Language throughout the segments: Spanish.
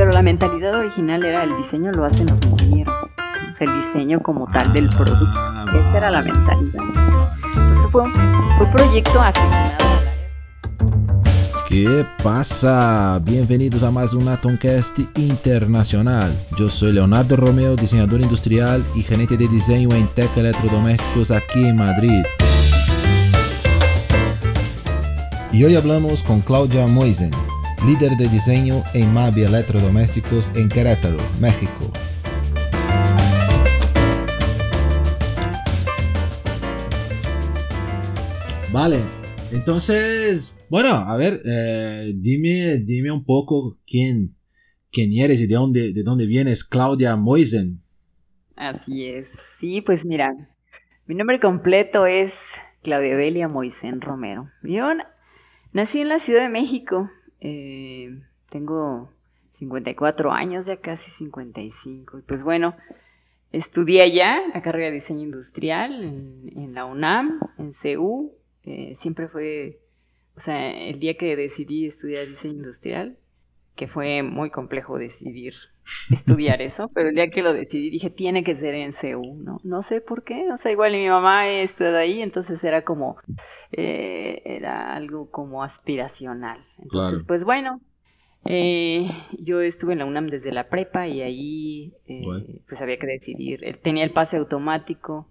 pero la mentalidad original era el diseño lo hacen los ingenieros. O sea, el diseño como tal del producto. Ah, Esa era la mentalidad. Entonces fue un, fue un proyecto área ¿Qué pasa? Bienvenidos a más un Atomcast internacional. Yo soy Leonardo Romeo, diseñador industrial y gerente de diseño en Tech Electrodomésticos aquí en Madrid. Y hoy hablamos con Claudia Moisen, líder de diseño en Mavi Electrodomésticos en Querétaro, México. Vale, entonces, bueno, a ver, eh, dime, dime un poco quién, quién eres y de dónde, de dónde vienes, Claudia Moisen. Así es. Sí, pues mira, mi nombre completo es Claudia Belia Moisén Romero. Yo na- nací en la Ciudad de México. Eh, tengo 54 años, ya casi 55. Y pues bueno, estudié allá la carrera de diseño industrial en, en la UNAM, en CU. Eh, siempre fue, o sea, el día que decidí estudiar diseño industrial, que fue muy complejo decidir estudiar eso, pero el día que lo decidí dije, tiene que ser en CU, ¿no? No sé por qué, o sea, igual mi mamá estudió ahí, entonces era como, eh, era algo como aspiracional. Entonces, Claro. pues bueno, eh, yo estuve en la UNAM desde la prepa y ahí, eh, Bueno. pues había que decidir, tenía el pase automático,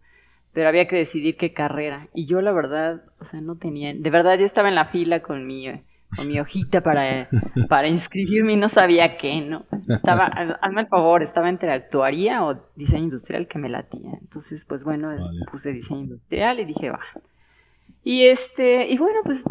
pero había que decidir qué carrera. Y yo la verdad, o sea, no tenía, de verdad yo estaba en la fila con mi, con mi hojita para, para inscribirme y no sabía qué, ¿no? Estaba, haz- hazme el favor, estaba entre actuaría o diseño industrial que me latía. Entonces, pues bueno, Vale. puse diseño industrial y dije, va. Y este, y bueno, pues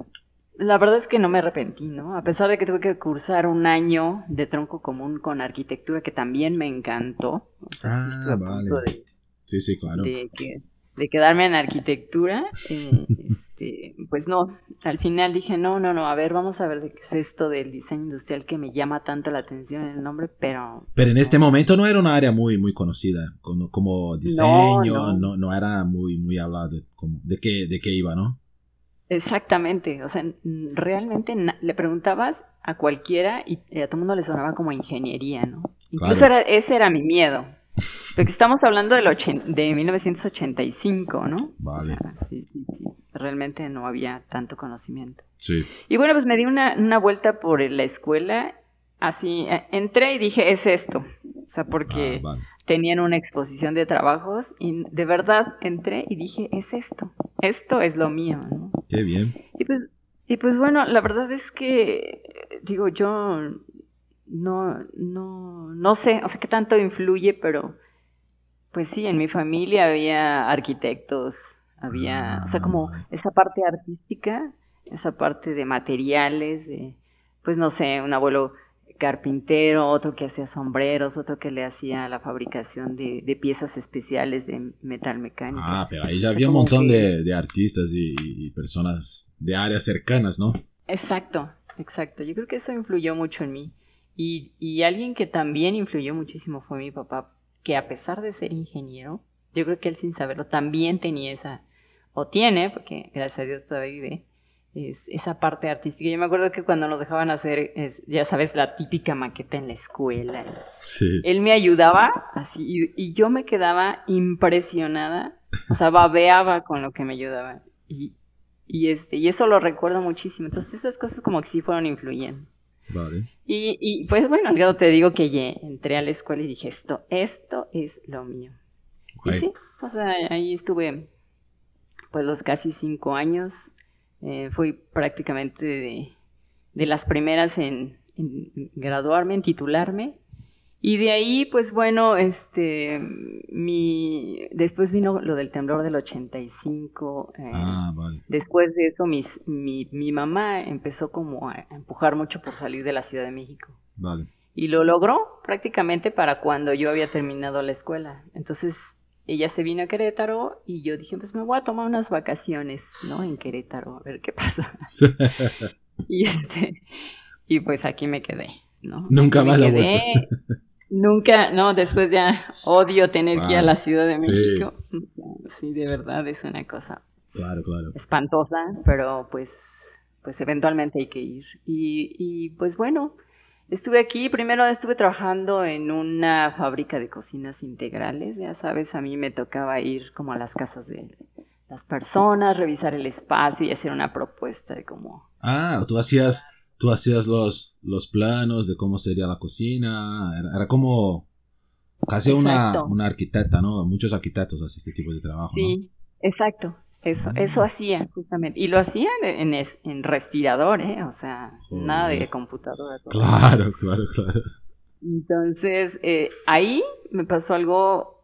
la verdad es que no me arrepentí, ¿no? A pesar de que tuve que cursar un año de tronco común con arquitectura que también me encantó. O sea, Ah, vale. de, Sí, sí, claro. de, que- de quedarme en arquitectura, eh, este, pues no, al final dije, no, no, no, a ver, vamos a ver de qué es esto del diseño industrial que me llama tanto la atención el nombre, pero Pero en este momento no era una área muy, muy conocida como, como diseño, no, no. no, era muy, muy hablado como, de, qué, de qué iba, ¿no? exactamente, o sea, realmente le preguntabas a cualquiera y eh, a todo el mundo le sonaba como ingeniería, ¿no? Incluso Claro. era, ese era mi miedo. Porque estamos hablando del de 1985, ¿no? O Vale. sea, sí, sí, sí, realmente no había tanto conocimiento. Sí. Y bueno, pues me di una, una vuelta por la escuela, así, eh, entré y dije, es esto. O sea, porque Ah, vale. tenían una exposición de trabajos y de verdad entré y dije, es esto, esto es lo mío, ¿no? Qué bien. Y pues, y pues bueno, la verdad es que, digo, yo no, no, no sé, o sea, qué tanto influye, pero pues sí, en mi familia había arquitectos, había, o sea, como Ah. esa parte artística, esa parte de materiales, de, pues no sé, un abuelo carpintero, otro que hacía sombreros, otro que le hacía la fabricación de, de piezas especiales de metal mecánica. Ah, pero ahí ya había un montón de artistas y, y personas de áreas cercanas, ¿no? Exacto, exacto. Yo creo que eso influyó mucho en mí. Y, y alguien que también influyó muchísimo fue mi papá, que a pesar de ser ingeniero, yo creo que él sin saberlo también tenía esa, o tiene, porque gracias a Dios todavía vive, es, esa parte artística. Yo me acuerdo que cuando nos dejaban hacer, es, ya sabes, la típica maqueta en la escuela. Sí. Él me ayudaba así y, y yo me quedaba impresionada, o sea, babeaba con lo que me ayudaba. Y, y, este, y eso lo recuerdo muchísimo. Entonces esas cosas como que sí fueron influyendo. Vale. Y, y pues bueno, al grado te digo que entré a la escuela y dije, esto, esto es lo mío. Y sí, sea, ahí estuve pues los casi cinco años. Eh, fui prácticamente de, de las primeras en, en graduarme, en titularme. Y de ahí, pues bueno, este, mi, después vino lo del temblor del 85. eh, Ah, vale. Después de eso, mis- mi, mi mamá empezó como a empujar mucho por salir de la Ciudad de México. Vale. Y lo logró prácticamente para cuando yo había terminado la escuela. Entonces, ella se vino a Querétaro y yo dije, pues me voy a tomar unas vacaciones, ¿no? En Querétaro, a ver qué pasa. y, este, y pues aquí me quedé, ¿no? Nunca Aquí más la quedé. Nunca, no, después ya odio tener que ir a la Ciudad de sí. México. Sí, de verdad es una cosa Claro, claro. espantosa, pero pues, pues eventualmente hay que ir. Y, y pues bueno, Estuve aquí, primero estuve trabajando en una fábrica de cocinas integrales, ya sabes, a mí me tocaba ir como a las casas de las personas, revisar el espacio y hacer una propuesta de cómo... Ah, tú hacías, tú hacías los, los planos de cómo sería la cocina, era, como casi una, una, arquitecta, ¿no? Muchos arquitectos hacen este tipo de trabajo, Sí, exacto, eso, eso hacía justamente. Y lo hacía en, en respirador, ¿eh? O sea, nada de computadora. Claro, claro, claro. Entonces, eh, ahí me pasó algo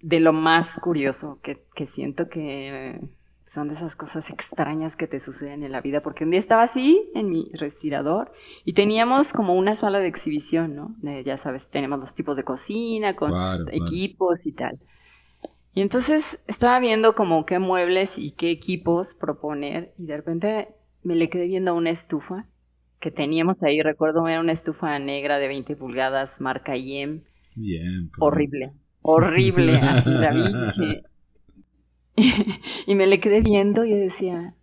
de lo más curioso que, que siento que son de esas cosas extrañas que te suceden en la vida, porque un día estaba así en mi respirador y teníamos como una sala de exhibición, ¿no? ya sabes, tenemos los tipos de cocina con equipos y tal. Y entonces estaba viendo como qué muebles y qué equipos proponer y de repente me le quedé viendo una estufa que teníamos ahí, recuerdo era una estufa negra de 20 pulgadas, marca IEM. Bien. Horrible, horrible. así la vi y me le quedé viendo y decía,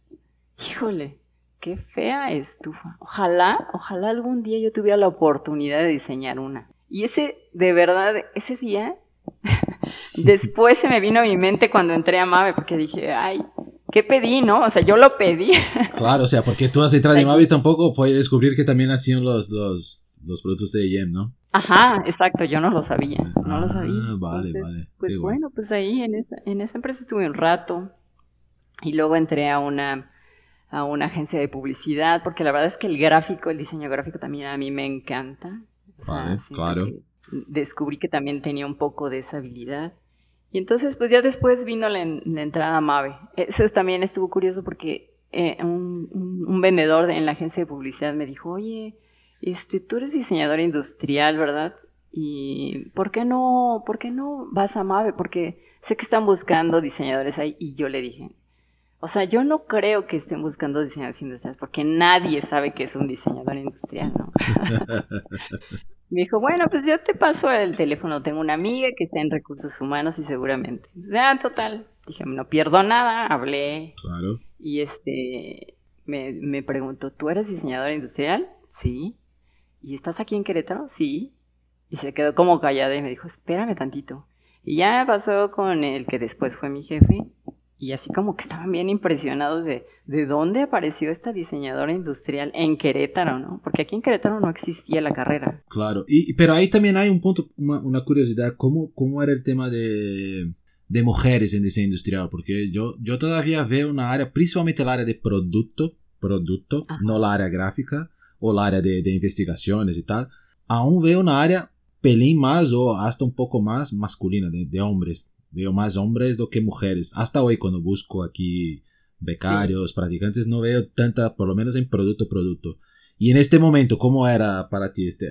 híjole, qué fea estufa. Ojalá, ojalá algún día yo tuviera la oportunidad de diseñar una. Y ese, de verdad, ese día Después se me vino a mi mente cuando entré a Mave, porque dije, ay, ¿qué pedí, no? O sea, yo lo pedí. Claro, o sea, porque tú has entrado en Mave tampoco puedes descubrir que también hacían los, los, los productos de IEM, ¿no? Ajá, exacto, yo no lo sabía, no lo sabía. Ah, vale, vale. Pues bueno, pues ahí en esa, en esa empresa estuve un rato y luego entré a una a una agencia de publicidad, porque la verdad es que el gráfico, el diseño gráfico también a mí me encanta. vale, claro descubrí que también tenía un poco de esa habilidad. Y entonces, pues ya después vino la, entrada a Mave. Eso también estuvo curioso porque eh, un, vendedor en la agencia de publicidad me dijo, oye, este, tú eres diseñador industrial, ¿verdad? Y ¿por qué no, por qué no vas a Mave? Porque sé que están buscando diseñadores ahí. Y yo le dije, o sea, yo no creo que estén buscando diseñadores industriales porque nadie sabe que es un diseñador industrial, ¿no? Me dijo, bueno, pues yo te paso el teléfono. Tengo una amiga que está en recursos humanos y seguramente. Ah, total. Dije, no pierdo nada. Hablé. Claro. Y este, me, me preguntó, ¿tú eres diseñadora industrial? Sí. ¿Y estás aquí en Querétaro? Sí. Y se quedó como callada y me dijo, espérame tantito. Y ya pasó con el que después fue mi jefe y así como que estaban bien impresionados de, de dónde apareció esta diseñadora industrial en Querétaro, ¿no? Porque aquí en Querétaro no existía la carrera. Claro, y, pero ahí también hay un punto, una, curiosidad, ¿cómo, ¿cómo era el tema de, de mujeres en diseño industrial? Porque yo, yo todavía veo una área, principalmente el área de producto, producto, no la área gráfica o la área de, de investigaciones y tal, aún veo una área pelín más o hasta un poco más masculina, de, de hombres Veo más hombres do que mujeres. Hasta hoy cuando busco aquí becarios, practicantes, no veo tanta, por lo menos en producto, producto. Y en este momento, ¿cómo era para ti este,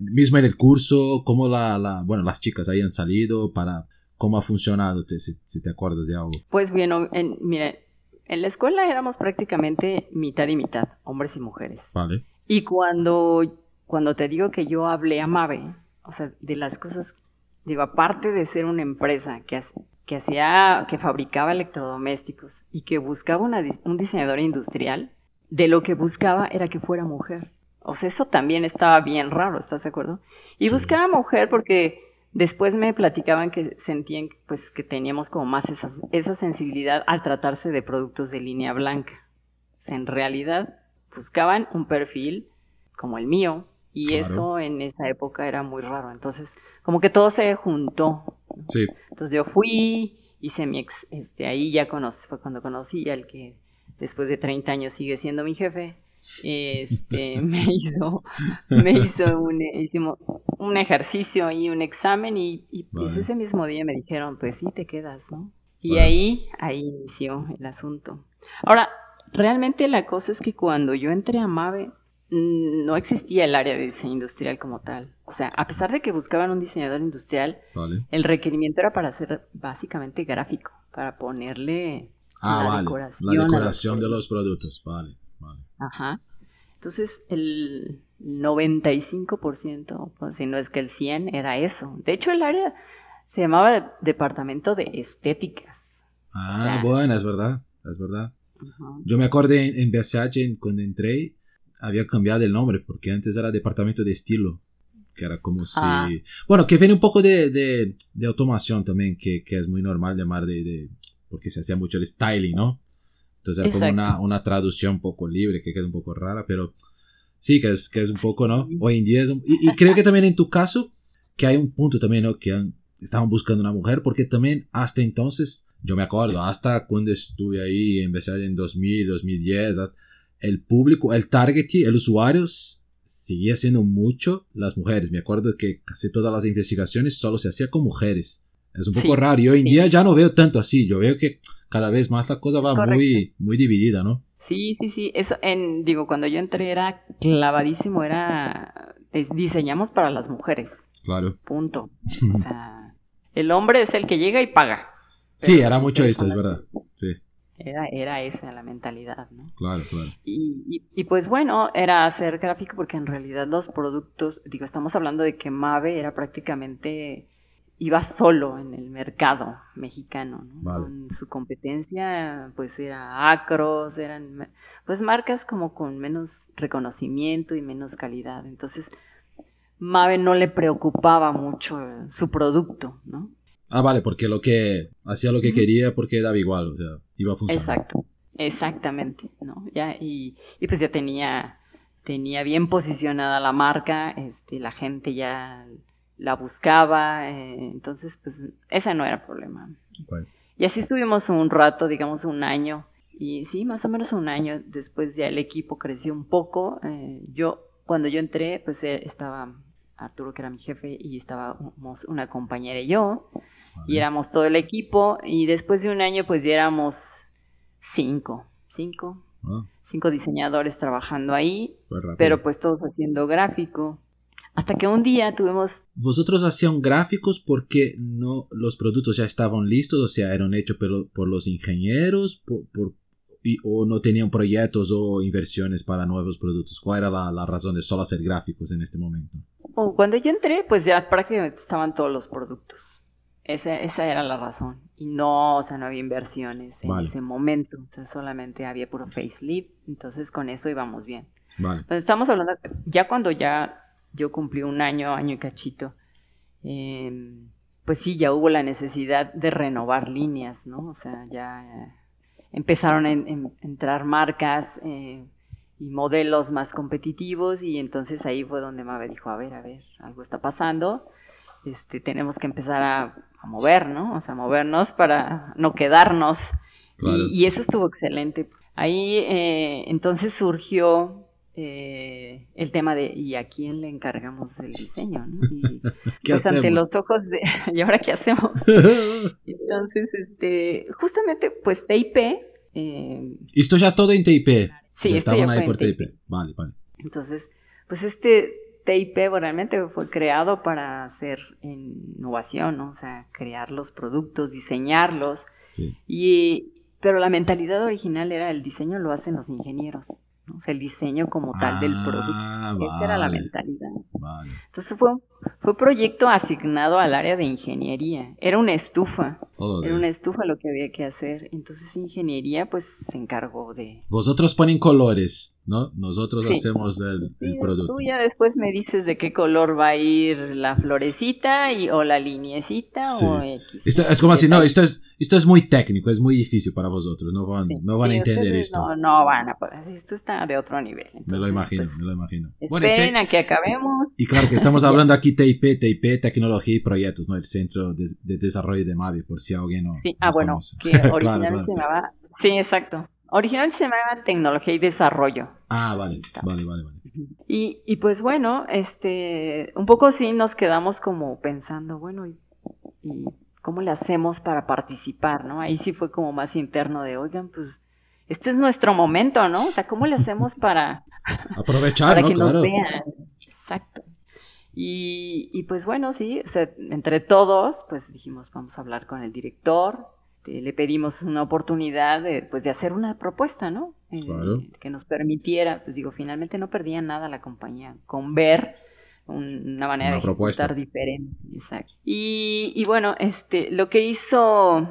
mismo en el curso, cómo la, la bueno, las chicas hayan salido para, cómo ha funcionado, si, te acuerdas de algo? Pues bien, en, mire, en la escuela éramos prácticamente mitad y mitad, hombres y mujeres. Vale. Y cuando, cuando te digo que yo hablé a Mave, o sea, de las cosas Digo, aparte de ser una empresa que, que hacía, que fabricaba electrodomésticos y que buscaba un diseñador industrial, de lo que buscaba era que fuera mujer. O sea, eso también estaba bien raro, ¿estás de acuerdo? Y buscaba mujer porque después me platicaban que sentían pues que teníamos como más esa, esa sensibilidad al tratarse de productos de línea blanca. O sea, en realidad buscaban un perfil como el mío, y eso en esa época era muy raro. Entonces, como que todo se juntó. Sí. Entonces yo fui, hice mi ex, este, ahí ya conocí, fue cuando conocí al que después de 30 años sigue siendo mi jefe. Este, me hizo, me hizo un, hicimos un ejercicio y un examen y, y pues ese mismo día me dijeron, pues sí, te quedas, ¿no? Y ahí, ahí inició el asunto. Ahora, realmente la cosa es que cuando yo entré a Mave, Mm, no existía el área de diseño industrial como tal. O sea, a pesar de que buscaban un diseñador industrial, el requerimiento era para hacer básicamente gráfico, para ponerle ah, la, decoración la decoración de los productos. Vale, vale. Ajá. Entonces, el 95%, pues, si no es que el 100%, era eso. De hecho, el área se llamaba Departamento de Estéticas. Ah, bueno, es verdad, es verdad. Yo me acordé en, BSH cuando entré, había cambiado el nombre, porque antes era Departamento de Estilo, que era como si... Ah. Bueno, que viene un poco de, de, de automación también, que, que, es muy normal llamar de, de, porque se hacía mucho el styling, ¿no? Entonces era como una, una, traducción un poco libre, que queda un poco rara, pero sí, que es, que es un poco, ¿no? Hoy en día es un, y, y, creo que también en tu caso, que hay un punto también, ¿no? Que han, estaban buscando una mujer, porque también hasta entonces, yo me acuerdo, hasta cuando estuve ahí, empecé en 2000, 2010, el público, el target, el usuario seguía siendo mucho las mujeres. Me acuerdo que casi todas las investigaciones solo se hacía con mujeres. Es un poco sí, raro y hoy en sí. día ya no veo tanto así. Yo veo que cada vez más la cosa va muy, muy dividida, ¿no? Sí, sí, sí. Eso, en, digo, cuando yo entré era clavadísimo, era es, diseñamos para las mujeres. Claro. Punto. O sea, el hombre es el que llega y paga. Sí, era mucho esto, es verdad. Sí. Era, era esa la mentalidad, ¿no? Claro, claro. Y, y, y, pues bueno, era hacer gráfico porque en realidad los productos, digo, estamos hablando de que Mave era prácticamente, iba solo en el mercado mexicano, ¿no? Vale. Con su competencia, pues era Acros, eran pues marcas como con menos reconocimiento y menos calidad. Entonces, Mave no le preocupaba mucho su producto, ¿no? Ah, vale, porque lo que hacía lo que quería porque daba igual, o sea, iba a funcionar. Exacto, exactamente, ¿no? Ya, y, y pues ya tenía, tenía bien posicionada la marca, este, la gente ya la buscaba, eh, entonces pues ese no era problema. Vale. Y así estuvimos un rato, digamos un año, y sí, más o menos un año, después ya el equipo creció un poco, eh, yo, cuando yo entré, pues eh, estaba Arturo, que era mi jefe, y estábamos una compañera y yo, Vale. y éramos todo el equipo, y después de un año pues ya éramos cinco, cinco, Ah, cinco diseñadores trabajando ahí, pero pues todos haciendo gráfico. Hasta que un día tuvimos... Vosotros hacían gráficos porque no los productos ya estaban listos, o sea, eran hechos por, por los ingenieros, por, por, y, o no tenían proyectos o inversiones para nuevos productos. ¿Cuál era la, la razón de solo hacer gráficos en este momento? Cuando yo entré, pues ya prácticamente estaban todos los productos. Esa, esa, era la razón. Y no, o sea, no había inversiones en vale. ese momento. O sea, solamente había puro facelift. Entonces con eso íbamos bien. Vale. Entonces estamos hablando, ya cuando ya yo cumplí un año, año y cachito, eh, pues sí, ya hubo la necesidad de renovar líneas, ¿no? O sea, ya empezaron a en, en, entrar marcas eh, y modelos más competitivos y entonces ahí fue donde Mabe dijo, a ver, a ver, algo está pasando este, tenemos que empezar a, a, mover, ¿no? O sea, movernos para no quedarnos. Claro. Y, y, eso estuvo excelente. Ahí eh, entonces surgió eh, el tema de ¿y a quién le encargamos el diseño? ¿no? Y, ¿Qué pues, hacemos? ante los ojos de ¿y ahora qué hacemos? entonces, este, justamente, pues TIP. Eh, esto ya es todo en TIP. Sí, ya estaban ahí por TIP. TIP. Vale, vale. Entonces, pues este TIP realmente fue creado para hacer innovación, ¿no? O sea, crear los productos, diseñarlos. Sí. Y, pero la mentalidad original era el diseño lo hacen los ingenieros. ¿no? O sea, el diseño como tal ah, del producto. Vale. Esa era la mentalidad. Vale. Entonces fue, fue proyecto asignado al área de ingeniería. Era una estufa. Era una estufa lo que había que hacer. Entonces ingeniería pues se encargó de... Vosotros ponen colores, ¿no? Nosotros Sí. hacemos el, el producto. Tú ya después me dices de qué color va a ir la florecita y, o la liniecita Sí. o X. Esto es como así, no, esto es, esto es muy técnico, es muy difícil para vosotros, no van, Sí, no van a entender esto. No, no van a poder. Esto está de otro nivel. me lo Entonces, imagino, pues, me lo imagino. Bueno, esperen te- a que acabemos. y claro que estamos hablando aquí TIP, TIP, Tecnología y Proyectos, ¿no? El Centro de, de Desarrollo de Mavi, por si alguien no, Sí, ah, no bueno, conoce. que Claro, originalmente claro. se llamaba. Sí, exacto. Originalmente se llamaba Tecnología y Desarrollo. Ah, vale, vale, vale, vale. Y, y pues bueno, este, un poco sí nos quedamos como pensando, bueno, ¿y, y cómo le hacemos para participar, no? Ahí sí fue como más interno de, oigan, pues este es nuestro momento, ¿no? O sea, ¿cómo le hacemos para, Aprovechar, para ¿no? que Claro. nos vean? Y, y pues bueno, sí, o sea, entre todos, pues dijimos, vamos a hablar con el director, este, le pedimos una oportunidad de, pues, de hacer una propuesta, ¿no? Eh, Claro. que nos permitiera, pues digo, finalmente no perdía nada la compañía con ver un- una manera Una de propuesta. diferente. Exacto. Y, y bueno, este, lo que hizo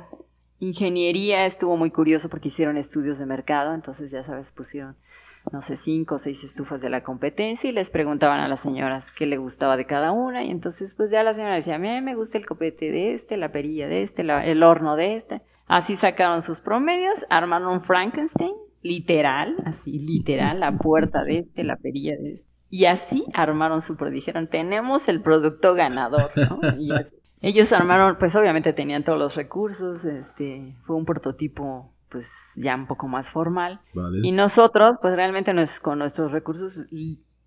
ingeniería estuvo muy curioso porque hicieron estudios de mercado, entonces ya sabes, pusieron no sé, cinco o seis estufas de la competencia y les preguntaban a las señoras qué le gustaba de cada una y entonces pues ya la señora decía, a mí me gusta el copete de este, la perilla de este, el horno de este. Así sacaron sus promedios, armaron un Frankenstein, literal, así literal, la puerta de este, la perilla de este. Y así armaron su, dijeron, tenemos el producto ganador, ¿no? Y ellos armaron, pues obviamente tenían todos los recursos, este, fue un prototipo pues ya un poco más formal. Y nosotros, pues realmente con nuestros recursos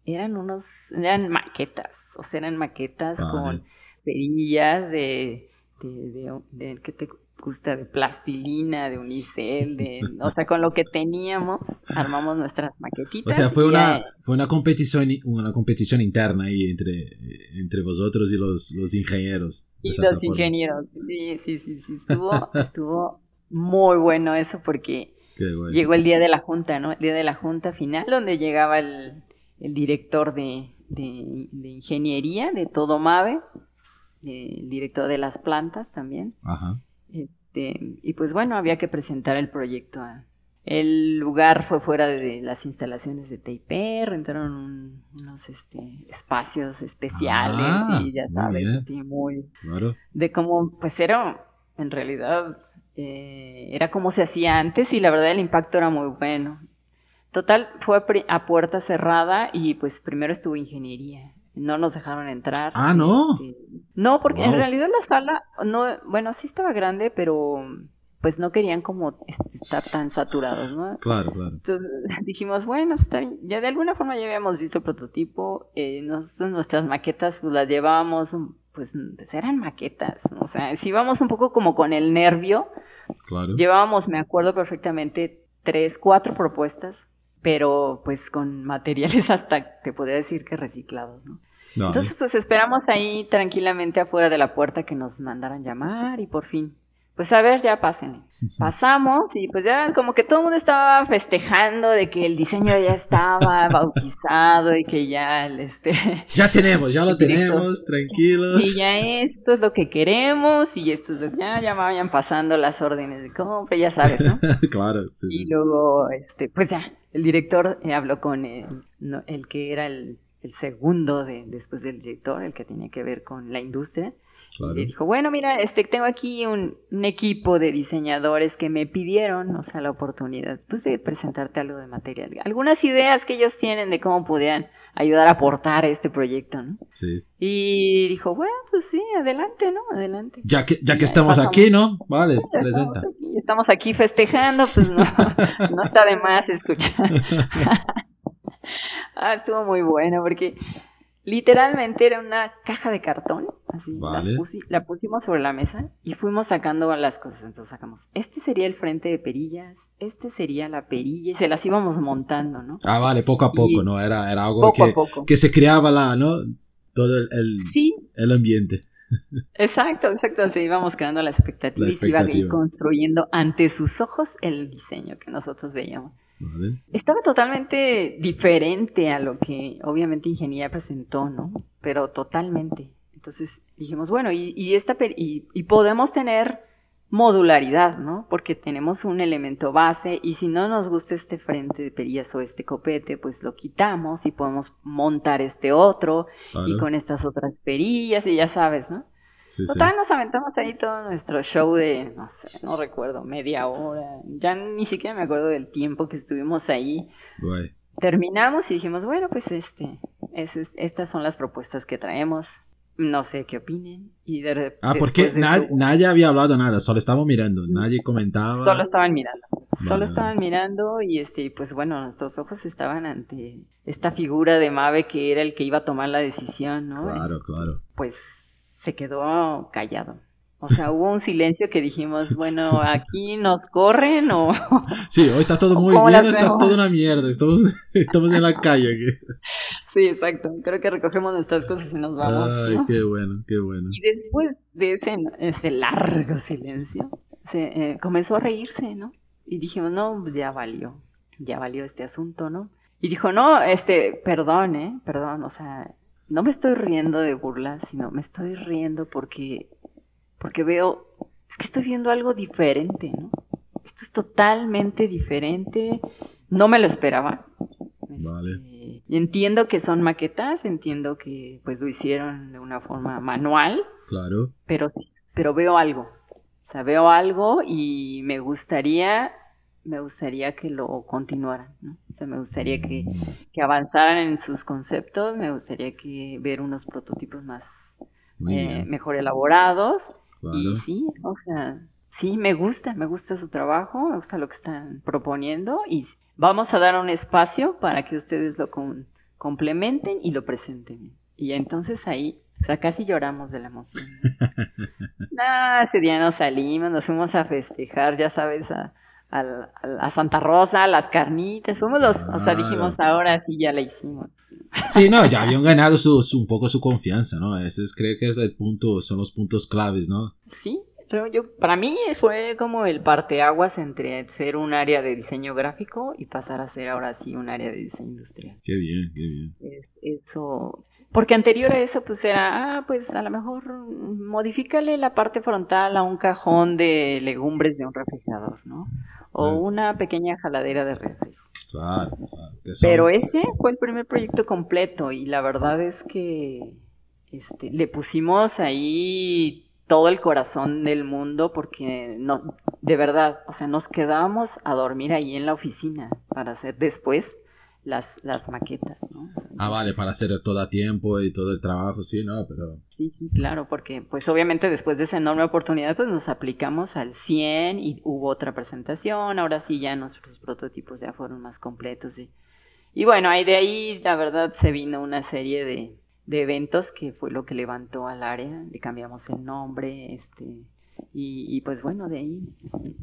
eran unos, eran maquetas, o sea, eran maquetas con perillas de, de, de, ¿qué te gusta? De plastilina, de unicel, de, o sea, con lo que teníamos, armamos nuestras maquetitas. O sea, fue una, fue una competición, una competición interna ahí entre, entre vosotros y los, los ingenieros. Y los ingenieros, sí, sí, sí, sí, estuvo, estuvo muy bueno eso porque llegó el día de la junta, ¿no? El día de la junta final, donde llegaba el, director de, ingeniería de todo MAVE, el director de las plantas también. Ajá. Este, y pues bueno, había que presentar el proyecto. el lugar fue fuera de las instalaciones de TIP, rentaron unos este, espacios especiales ah, y ya sabes, muy, de cómo, pues era en realidad eh, era como se hacía antes y la verdad el impacto era muy bueno. Total, fue a puerta cerrada y pues primero estuvo ingeniería. No nos dejaron entrar. Ah, no. Este, no, porque en realidad la sala, no, bueno, sí estaba grande, pero pues no querían como estar tan saturados, ¿no? Claro, claro. Entonces dijimos, bueno, está bien. Ya de alguna forma ya habíamos visto el prototipo, eh, nuestras maquetas pues, las llevábamos pues, pues, eran maquetas, o sea, si íbamos un poco como con el nervio, llevábamos, me acuerdo perfectamente, tres, cuatro propuestas, pero pues con materiales hasta, te podría decir que reciclados, ¿no? Entonces, pues esperamos ahí tranquilamente afuera de la puerta que nos mandaran llamar y por fin pues a ver, ya pásenle. Pasamos y pues ya como que todo el mundo estaba festejando de que el diseño ya estaba bautizado y que ya el este... Ya tenemos, ya lo tenemos, tranquilos. Y ya esto es lo que queremos y esto es ya, ya vayan pasando las órdenes de compra, ya sabes, ¿no? claro. Sí, y luego, este, pues ya, el director eh, habló con el, el que era el, el segundo de, después del director, el que tenía que ver con la industria y dijo, bueno, mira, este, tengo aquí un, equipo de diseñadores que me pidieron, o sea, la oportunidad pues, de presentarte algo de material. Algunas ideas que ellos tienen de cómo podrían ayudar a aportar a este proyecto, ¿no? Sí. Y dijo, bueno, pues sí, adelante, ¿no? Adelante. Ya que, ya que estamos aquí, ¿no? Vale, presenta. Estamos aquí, estamos aquí festejando, pues no, no está de más escuchar. ah, estuvo muy bueno porque Literalmente era una caja de cartón, así, la pusimos sobre la mesa y fuimos sacando las cosas. Entonces sacamos, este sería el frente de perillas, este sería la perilla y se las íbamos montando, ¿no? Ah, vale, poco a poco, ¿no? Era, era algo que, que, se creaba la, ¿no? Todo el, el, ambiente. Exacto, exacto, se íbamos creando la expectativa, la expectativa. y se iba construyendo ante sus ojos el diseño que nosotros veíamos. Estaba totalmente diferente a lo que obviamente Ingeniería presentó, ¿no? Pero totalmente. Entonces dijimos, bueno, y, esta y, y, podemos tener modularidad, ¿no? Porque tenemos un elemento base y si no nos gusta este frente de perillas o este copete, pues lo quitamos y podemos montar este otro y con estas otras perillas y ya sabes, ¿no? Total, nos aventamos ahí todo nuestro show de, no sé, no recuerdo, media hora. Ya ni siquiera me acuerdo del tiempo que estuvimos ahí. Terminamos y dijimos, bueno, pues este, estas son las propuestas que traemos. No sé qué opinen. Y de, ah, porque nadie, había hablado nada, solo estábamos mirando, nadie comentaba. Solo estaban mirando. Solo estaban mirando y este, pues bueno, nuestros ojos estaban ante esta figura de Mave que era el que iba a tomar la decisión, ¿no? Claro, claro. Pues se quedó callado. O sea, hubo un silencio que dijimos, bueno, aquí nos corren o... Sí, hoy está todo muy bien, está todo una mierda, estamos, estamos en la calle aquí. Sí, exacto, creo que recogemos nuestras cosas y nos vamos. Ay, qué bueno, qué bueno. Y después de ese, ese largo silencio, se eh, comenzó a reírse, ¿no? Y dijimos, no, pues ya valió, ya valió este asunto, ¿no? Y dijo, no, este, perdón, ¿eh? Perdón, o sea, no me estoy riendo de burla, sino me estoy riendo porque, porque veo, es que estoy viendo algo diferente, ¿no? Esto es totalmente diferente, no me lo esperaba. Este, entiendo que son maquetas, entiendo que pues lo hicieron de una forma manual. Claro. Pero, pero veo algo. O sea, veo algo y me gustaría me gustaría que lo continuaran, ¿no? O sea, me gustaría que, que avanzaran en sus conceptos, me gustaría que ver unos prototipos más eh, mejor elaborados. Y sí, o sea, sí, me gusta, me gusta su trabajo, me gusta lo que están proponiendo y vamos a dar un espacio para que ustedes lo complementen y lo presenten. Y entonces ahí, o sea, casi lloramos de la emoción. ¿no? ese día nos salimos, nos fuimos a festejar, ya sabes, a, a, Santa Rosa, las carnitas, fuimos los, o sea, dijimos ahora sí ya la hicimos. Sí, no, ya habían ganado su, un poco su confianza, ¿no? Ese es, creo que es el punto, son los puntos claves, ¿no? Sí, yo, para mí fue como el parteaguas entre ser un área de diseño gráfico y pasar a ser ahora sí un área de diseño industrial. Qué bien, qué bien. Eso, porque anterior a eso, pues era, ah, pues a lo mejor modifícale la parte frontal a un cajón de legumbres de un refrigerador, ¿no? O una pequeña jaladera de refres. Claro, Pero ese fue el primer proyecto completo y la verdad es que este, le pusimos ahí todo el corazón del mundo porque no, de verdad, o sea, nos quedábamos a dormir ahí en la oficina para hacer después las, las maquetas, ¿no? ah, vale, para hacer todo a tiempo y todo el trabajo, sí, ¿no? Pero... Sí, sí, claro, porque pues obviamente después de esa enorme oportunidad pues nos aplicamos al 100 y hubo otra presentación, ahora sí ya nuestros prototipos ya fueron más completos y, y bueno, ahí de ahí la verdad se vino una serie de, de eventos que fue lo que levantó al área, le cambiamos el nombre, este, y, y pues bueno, de ahí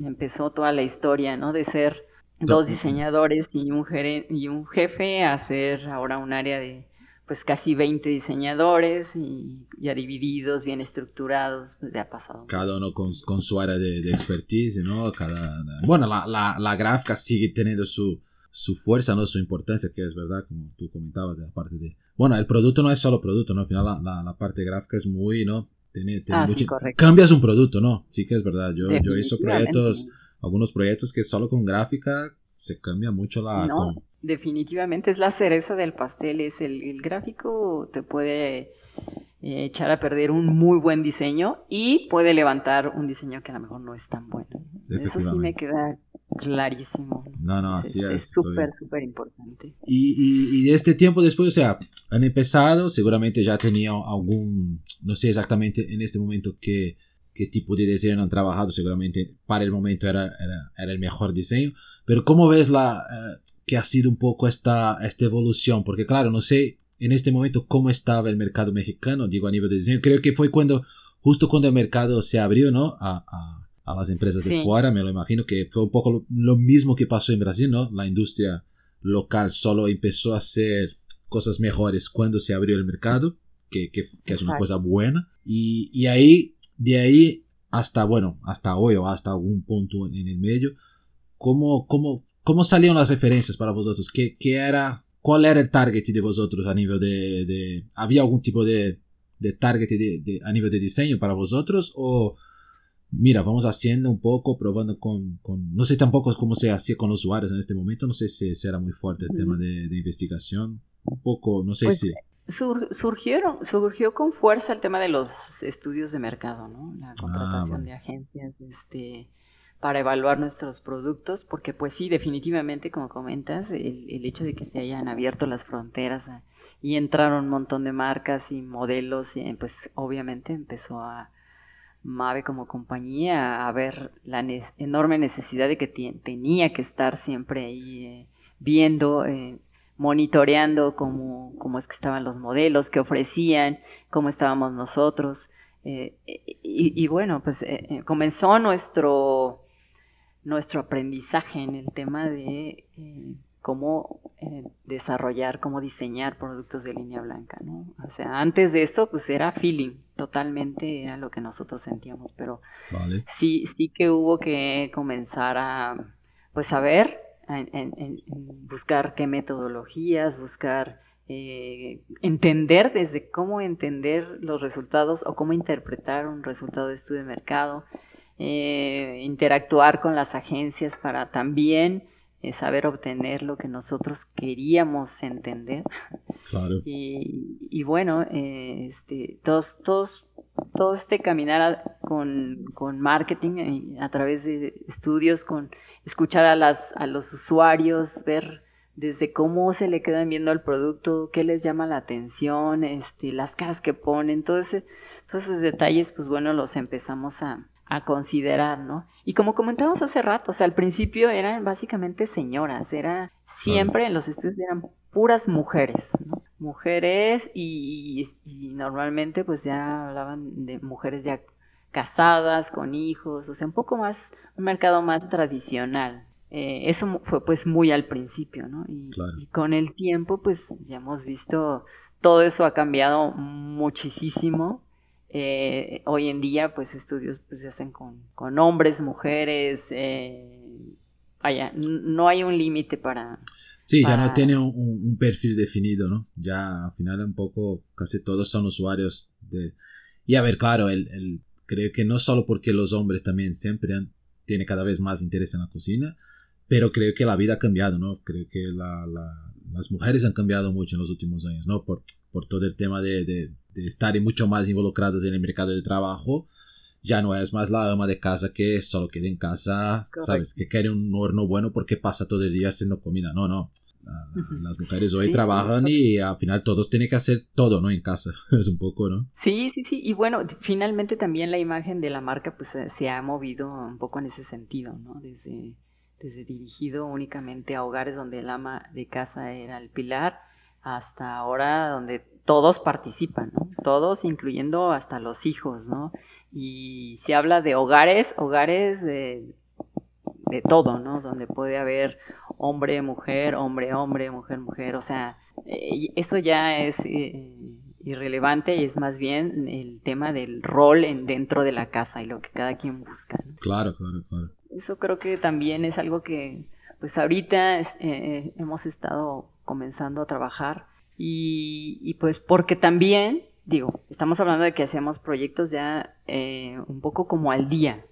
empezó toda la historia, ¿no? De ser dos diseñadores y un, y un jefe a hacer ahora un área de pues casi 20 diseñadores y ya divididos, bien estructurados, pues ya ha pasado. Cada uno con, con su área de, de, expertise, ¿no? Cada, bueno, la, la, la gráfica sigue teniendo su, su fuerza, ¿no? Su importancia, que es verdad, como tú comentabas, de la parte de... Bueno, el producto no es solo producto, ¿no? Al final la, la, parte gráfica es muy, ¿no? Tiene, tiene ah, mucho... Cambias un producto, ¿no? Sí que es verdad. Yo, yo hice proyectos algunos proyectos que solo con gráfica se cambia mucho la... No, definitivamente es la cereza del pastel, es el, gráfico te puede eh, echar a perder un muy buen diseño y puede levantar un diseño que a lo mejor no es tan bueno. Eso sí me queda clarísimo. No, no, así es. Es súper, súper importante. Y, y, y, de este tiempo después, o sea, han empezado, seguramente ya tenía algún, no sé exactamente en este momento qué qué tipo de diseño han trabajado, seguramente para el momento era, era, era el mejor diseño, pero ¿cómo ves la, eh, que ha sido un poco esta, esta evolución? Porque claro, no sé en este momento cómo estaba el mercado mexicano, digo a nivel de diseño, creo que fue cuando, justo cuando el mercado se abrió, ¿no? A, a, a las empresas de fuera, me lo imagino que fue un poco lo, lo, mismo que pasó en Brasil, ¿no? La industria local solo empezó a hacer cosas mejores cuando se abrió el mercado, que, que, que es una cosa buena, y, y ahí de ahí hasta, bueno, hasta hoy o hasta algún punto en el medio, ¿cómo, cómo, cómo salieron las referencias para vosotros? ¿Qué, qué era, ¿Cuál era el target de vosotros a nivel de... de ¿Había algún tipo de, de target de, a nivel de diseño para vosotros? ¿O mira, vamos haciendo un poco, probando con, con, no sé tampoco cómo se hacía con los usuarios en este momento, no sé si, era muy fuerte el tema de, de, investigación, un poco, no sé pues, si surgieron, surgió con fuerza el tema de los estudios de mercado, ¿no? La ah, contratación de agencias este, para evaluar nuestros productos, porque pues sí, definitivamente, como comentas, el, hecho de que se hayan abierto las fronteras ah, y entraron un montón de marcas y modelos, y, pues obviamente empezó a Mave como compañía a ver la enorme necesidad de que tenía que estar siempre ahí eh, viendo... Eh, monitoreando cómo, cómo es que estaban los modelos, qué ofrecían, cómo estábamos nosotros. Eh, y, bueno, pues eh, eh, comenzó nuestro, nuestro aprendizaje en el tema de cómo desarrollar, cómo diseñar productos de línea blanca, ¿no? O sea, antes de esto, pues era feeling, totalmente era lo que nosotros sentíamos, pero sí, sí que hubo que comenzar a, pues a ver en, buscar qué metodologías, buscar eh, entender desde cómo entender los resultados o cómo interpretar un resultado de estudio de mercado, eh, interactuar con las agencias para también saber obtener lo que nosotros queríamos entender. Claro. Y, bueno, eh, este, todos, todos, todo este caminar con, con, marketing eh, a través de estudios, con escuchar a, las, a los usuarios, ver desde cómo se le quedan viendo al producto, qué les llama la atención, este, las caras que ponen, todo ese, todos esos detalles, pues bueno, los empezamos a, a considerar, ¿no? Y como comentamos hace rato, o sea, al principio eran básicamente señoras, era siempre en los estudios eran puras mujeres, ¿no? Mujeres y, normalmente pues ya hablaban de mujeres ya casadas, con hijos, o sea, un poco más, un mercado más tradicional. Eh, eso fue pues muy al principio, ¿no? Y, y con el tiempo pues ya hemos visto todo eso ha cambiado muchísimo eh, hoy en día, pues estudios pues, se hacen con, hombres, mujeres, eh, no hay un límite para... Sí, ya no tiene un, perfil definido, ¿no? Ya al final un poco casi todos son usuarios de... Y a ver, claro, el, creo que no solo porque los hombres también siempre han, tiene cada vez más interés en la cocina, pero creo que la vida ha cambiado, ¿no? Creo que las mujeres han cambiado mucho en los últimos años, ¿no? Por, por todo el tema de de estar mucho más involucrados en el mercado de trabajo, ya no es más la ama de casa que solo queda en casa, ¿sabes? Que quiere un horno bueno porque pasa todo el día haciendo comida. No, no. Las mujeres hoy trabajan y al final todos tienen que hacer todo, ¿no? En casa. es un poco, ¿no? Sí, sí, sí. Y bueno, finalmente también la imagen de la marca pues se ha movido un poco en ese sentido, ¿no? Desde, desde dirigido únicamente a hogares donde el ama de casa era el pilar hasta ahora donde todos participan, ¿no? Todos, incluyendo hasta los hijos, ¿no? Y se habla de hogares, hogares de, de todo, ¿no? Donde puede haber hombre, mujer, hombre, hombre, mujer, mujer, o sea, eh, eso ya es eh, irrelevante y es más bien el tema del rol en, dentro de la casa y lo que cada quien busca. Claro, claro, claro. Eso creo que también es algo que, pues ahorita eh, hemos estado comenzando a trabajar y, pues porque también, digo, estamos hablando de que hacemos proyectos ya eh, un poco como al día.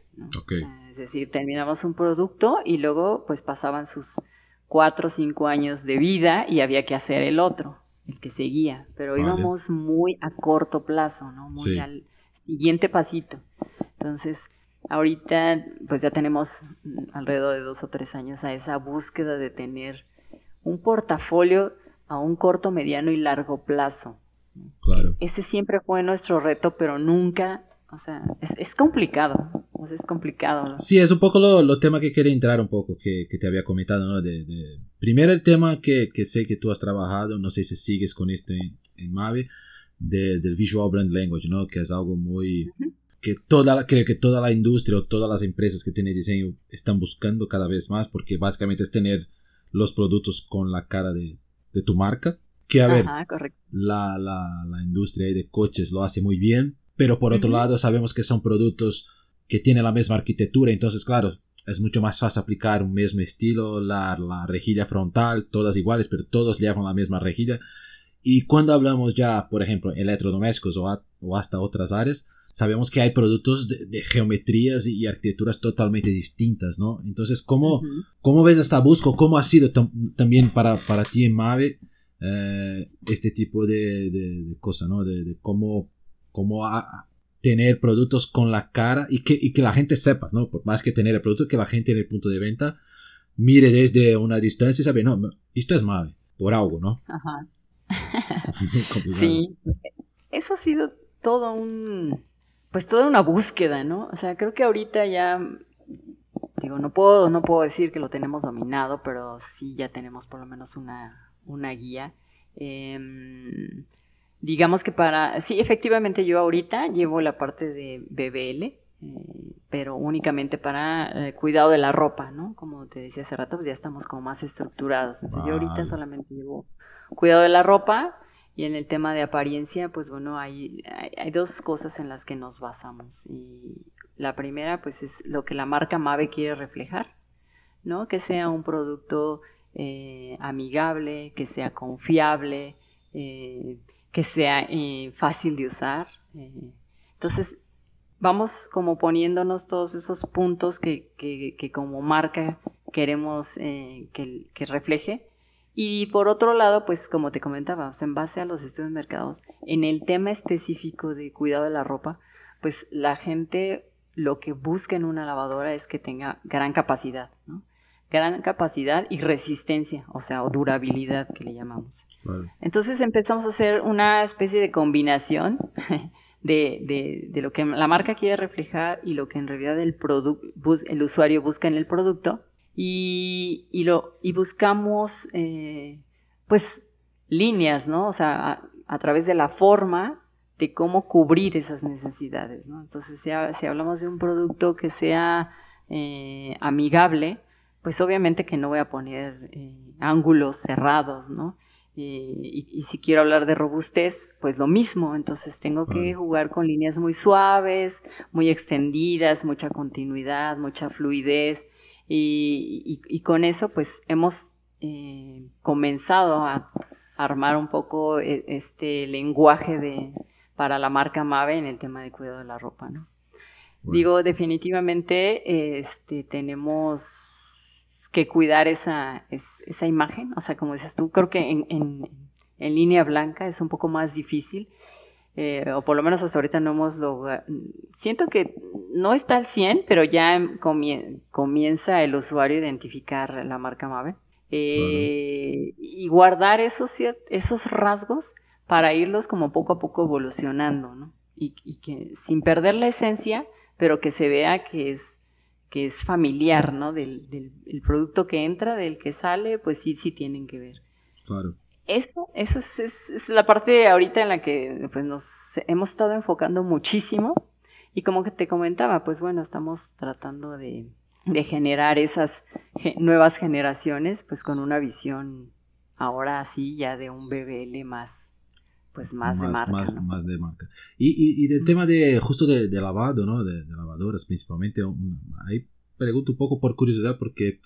es decir, terminamos un producto y luego pues pasaban sus cuatro o cinco años de vida y había que hacer el otro, el que seguía. Pero íbamos muy a corto plazo, ¿no? Muy al siguiente pasito. Entonces, ahorita pues ya tenemos alrededor de dos o tres años a esa búsqueda de tener un portafolio a un corto, mediano y largo plazo. Claro. Ese siempre fue nuestro reto, pero nunca, o sea, es, complicado, o sea, es complicado. Sí, es un poco lo, tema que quería entrar un poco, que, te había comentado, ¿no? De, Primero el tema que, sé que tú has trabajado, no sé si sigues con esto en, en Mave, del Visual Brand Language, ¿no? Que es algo muy... que toda creo que toda la industria o todas las empresas que tienen diseño están buscando cada vez más porque básicamente es tener los productos con la cara de, de tu marca. Que a ver, la, la, la, industria de coches lo hace muy bien, pero por otro lado sabemos que son productos que tienen la misma arquitectura, entonces claro, es mucho más fácil aplicar un mismo estilo, la, la rejilla frontal, todas iguales, pero todos llevan la misma rejilla. Y cuando hablamos ya, por ejemplo, electrodomésticos o, o hasta otras áreas, sabemos que hay productos de, geometrías y, arquitecturas totalmente distintas, ¿no? Entonces, ¿cómo, ¿cómo ves esta búsqueda? ¿Cómo ha sido también para, para ti en Mave eh, este tipo de, de, cosas, ¿no? De, cómo, cómo tener productos con la cara y que, y que la gente sepa, ¿no? Por más que tener el producto, que la gente en el punto de venta mire desde una distancia y sabe, no, esto es Mave, por algo, ¿no? Ajá. sí, eso ha sido todo un pues toda una búsqueda, ¿no? O sea, creo que ahorita ya, digo, no puedo, no puedo decir que lo tenemos dominado, pero sí ya tenemos por lo menos una, una guía. Em, digamos que para, sí, efectivamente yo ahorita llevo la parte de BBL, eh, pero únicamente para eh, cuidado de la ropa, ¿no? Como te decía hace rato, pues ya estamos como más estructurados. Entonces yo ahorita solamente llevo cuidado de la ropa, y en el tema de apariencia, pues bueno, hay, hay, dos cosas en las que nos basamos. Y la primera, pues es lo que la marca Mave quiere reflejar, ¿no? Que sea un producto eh, amigable, que sea confiable, eh, que sea eh, fácil de usar. entonces, vamos como poniéndonos todos esos puntos que, como marca queremos que, refleje. Y por otro lado, pues como te comentaba, en base a los estudios de mercados, en el tema específico de cuidado de la ropa, pues la gente lo que busca en una lavadora es que tenga gran capacidad, ¿no? Gran capacidad y resistencia, o sea, o durabilidad que le llamamos. Entonces empezamos a hacer una especie de combinación de, lo que la marca quiere reflejar y lo que en realidad el, el usuario busca en el producto y, lo, y buscamos eh, pues líneas, ¿no? O sea, a, través de la forma de cómo cubrir esas necesidades, ¿no? Entonces, si, si hablamos de un producto que sea eh, amigable, pues obviamente que no voy a poner eh, ángulos cerrados, ¿no? y, si quiero hablar de robustez, pues lo mismo, entonces tengo que jugar con líneas muy suaves, muy extendidas, mucha continuidad, mucha fluidez, y, con eso pues hemos eh, comenzado a armar un poco e, este lenguaje de, para la marca Mave en el tema de cuidado de la ropa, ¿no? Digo, definitivamente este, tenemos que cuidar esa, esa imagen. O sea, como dices tú, creo que en, en, línea blanca es un poco más difícil. Eh, o por lo menos hasta ahorita no hemos logrado. Siento que no está al 100, pero ya comienza el usuario a identificar la marca Mave. Eh, y guardar esos, esos rasgos para irlos como poco a poco evolucionando, ¿no? Y que sin perder la esencia, pero que se vea que es que es familiar, ¿no? Del, del producto que entra, del que sale, pues sí, sí tienen que ver. Claro. Eso, eso es, es, la parte ahorita en la que pues, nos hemos estado enfocando muchísimo y como que te comentaba, pues bueno, estamos tratando de, de generar esas nuevas generaciones pues con una visión ahora sí ya de un BBL más, pues más, de marca. Más, más de marca. Y, y, del tema de justo de, lavado, ¿no? De, lavadoras principalmente, ahí pregunto un poco por curiosidad porque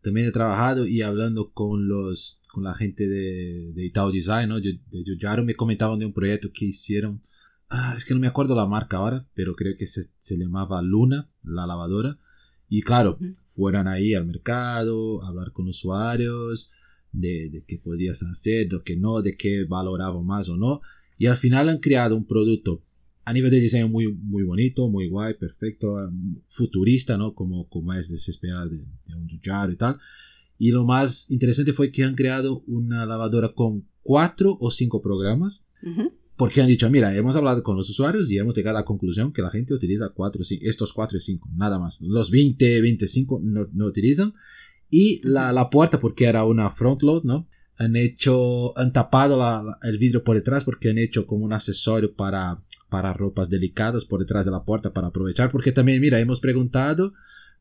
también he trabajado y hablando con los con la gente de, de Itaú Design, ¿no? De, de me comentaban de un proyecto que hicieron, ah, es que no me acuerdo la marca ahora, pero creo que se, se llamaba Luna, la lavadora. Y claro, fueran ahí al mercado, hablar con usuarios, de, qué podías hacer, de qué no, de qué valoraba más o no. Y al final han creado un producto a nivel de diseño muy, muy bonito, muy guay, perfecto, futurista, ¿no? Como, como es de esperar de, un Yujaro y tal. Y lo más interesante fue que han creado una lavadora con cuatro o cinco programas. Porque han dicho, mira, hemos hablado con los usuarios y hemos llegado a la conclusión que la gente utiliza cuatro, estos cuatro y cinco, nada más. Los 20, 25 no, no utilizan. Y la, la puerta, porque era una front load, ¿no? Han hecho, han tapado la, el vidrio por detrás porque han hecho como un accesorio para, para ropas delicadas por detrás de la puerta para aprovechar. Porque también, mira, hemos preguntado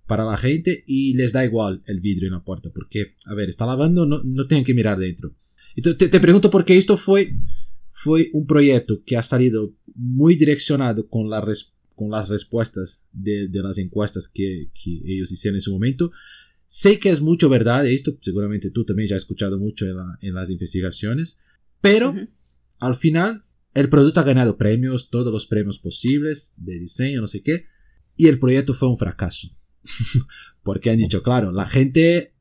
para la gente y les da igual el vidrio en la puerta. Porque, a ver, está lavando, no, no tienen que mirar dentro. Entonces, te, te pregunto porque esto fue, fue un proyecto que ha salido muy direccionado con, la con las respuestas de, de las encuestas que, que ellos hicieron en su momento Sé que es mucho verdad esto, seguramente tú también ya has escuchado mucho en, las investigaciones, pero al final el producto ha ganado premios, todos los premios posibles de diseño, no sé qué, y el proyecto fue un fracaso. Porque han dicho, claro, la gente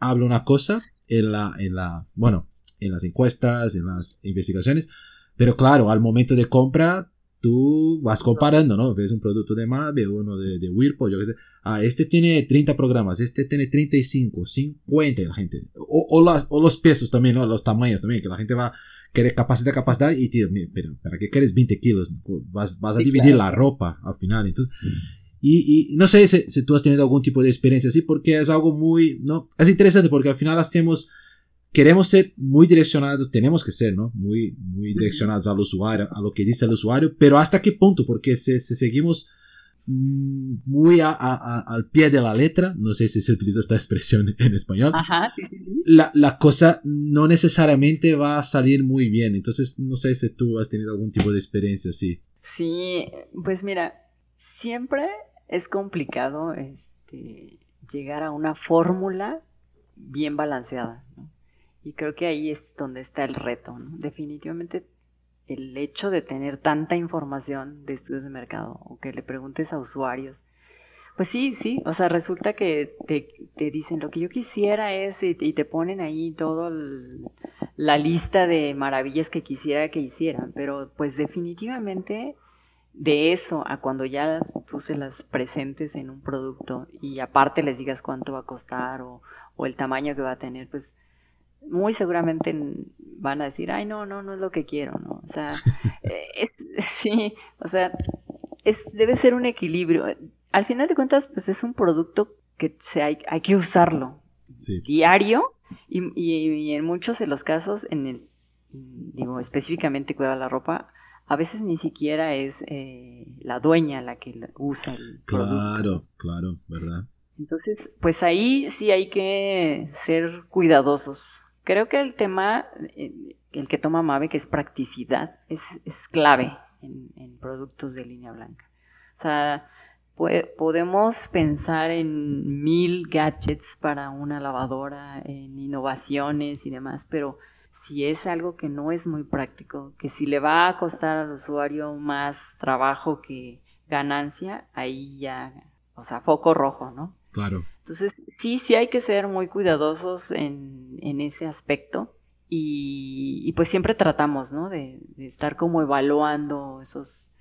habla una cosa en la, en la, bueno, en las encuestas, en las investigaciones, pero claro, al momento de compra tú vas comparando, ¿no? Ves un producto de Mave, uno de, de Whirlpool, yo qué sé. Ah, este tiene 30 programas, este tiene 35, 50, la gente. O, o, las, o los pesos también, ¿no? Los tamaños también, que la gente va a querer capacidad, capacidad, y tío, pero ¿para qué quieres 20 kilos? Vas, vas a dividir la ropa al final, entonces... Y, y no sé si, si, tú has tenido algún tipo de experiencia así, porque es algo muy, ¿no? Es interesante porque al final hacemos queremos ser muy direccionados, tenemos que ser, ¿no? Muy, muy direccionados al usuario, a lo que dice el usuario, pero ¿hasta qué punto? Porque si, seguimos mm, muy al pie de la letra, no sé si se utiliza esta expresión en español, La, la, cosa no necesariamente va a salir muy bien. Entonces, no sé si tú has tenido algún tipo de experiencia así. Sí, pues mira, siempre es complicado este, llegar a una fórmula bien balanceada. ¿no? Y creo que ahí es donde está el reto. ¿no? Definitivamente el hecho de tener tanta información de de mercado o que le preguntes a usuarios. Pues sí, sí, o sea, resulta que te, te dicen lo que yo quisiera es y, te ponen ahí toda la lista de maravillas que quisiera que hicieran, pero pues definitivamente de eso a cuando ya tú se las presentes en un producto y aparte les digas cuánto va a costar o, o el tamaño que va a tener, pues muy seguramente van a decir, ay, no, no, no es lo que quiero, ¿no? O sea, eh, sí, o sea, es, debe ser un equilibrio. Al final de cuentas, pues es un producto que se hay, hay que usarlo diario y, y, en muchos de los casos, en el, digo, específicamente cuida la ropa, a veces ni siquiera es eh, la dueña la que usa el Claro, claro, ¿verdad? Entonces, pues ahí sí hay que ser cuidadosos. Creo que el tema, eh, el que toma Mave, que es practicidad, es, clave en, productos de línea blanca. O sea, podemos pensar en mil gadgets para una lavadora, en innovaciones y demás, pero si es algo que no es muy práctico, que si le va a costar al usuario más trabajo que ganancia, ahí ya, o sea, foco rojo, ¿no? Claro. Entonces, sí, sí hay que ser muy cuidadosos en, ese aspecto. Y, pues siempre tratamos, ¿no? De, estar como evaluando esos,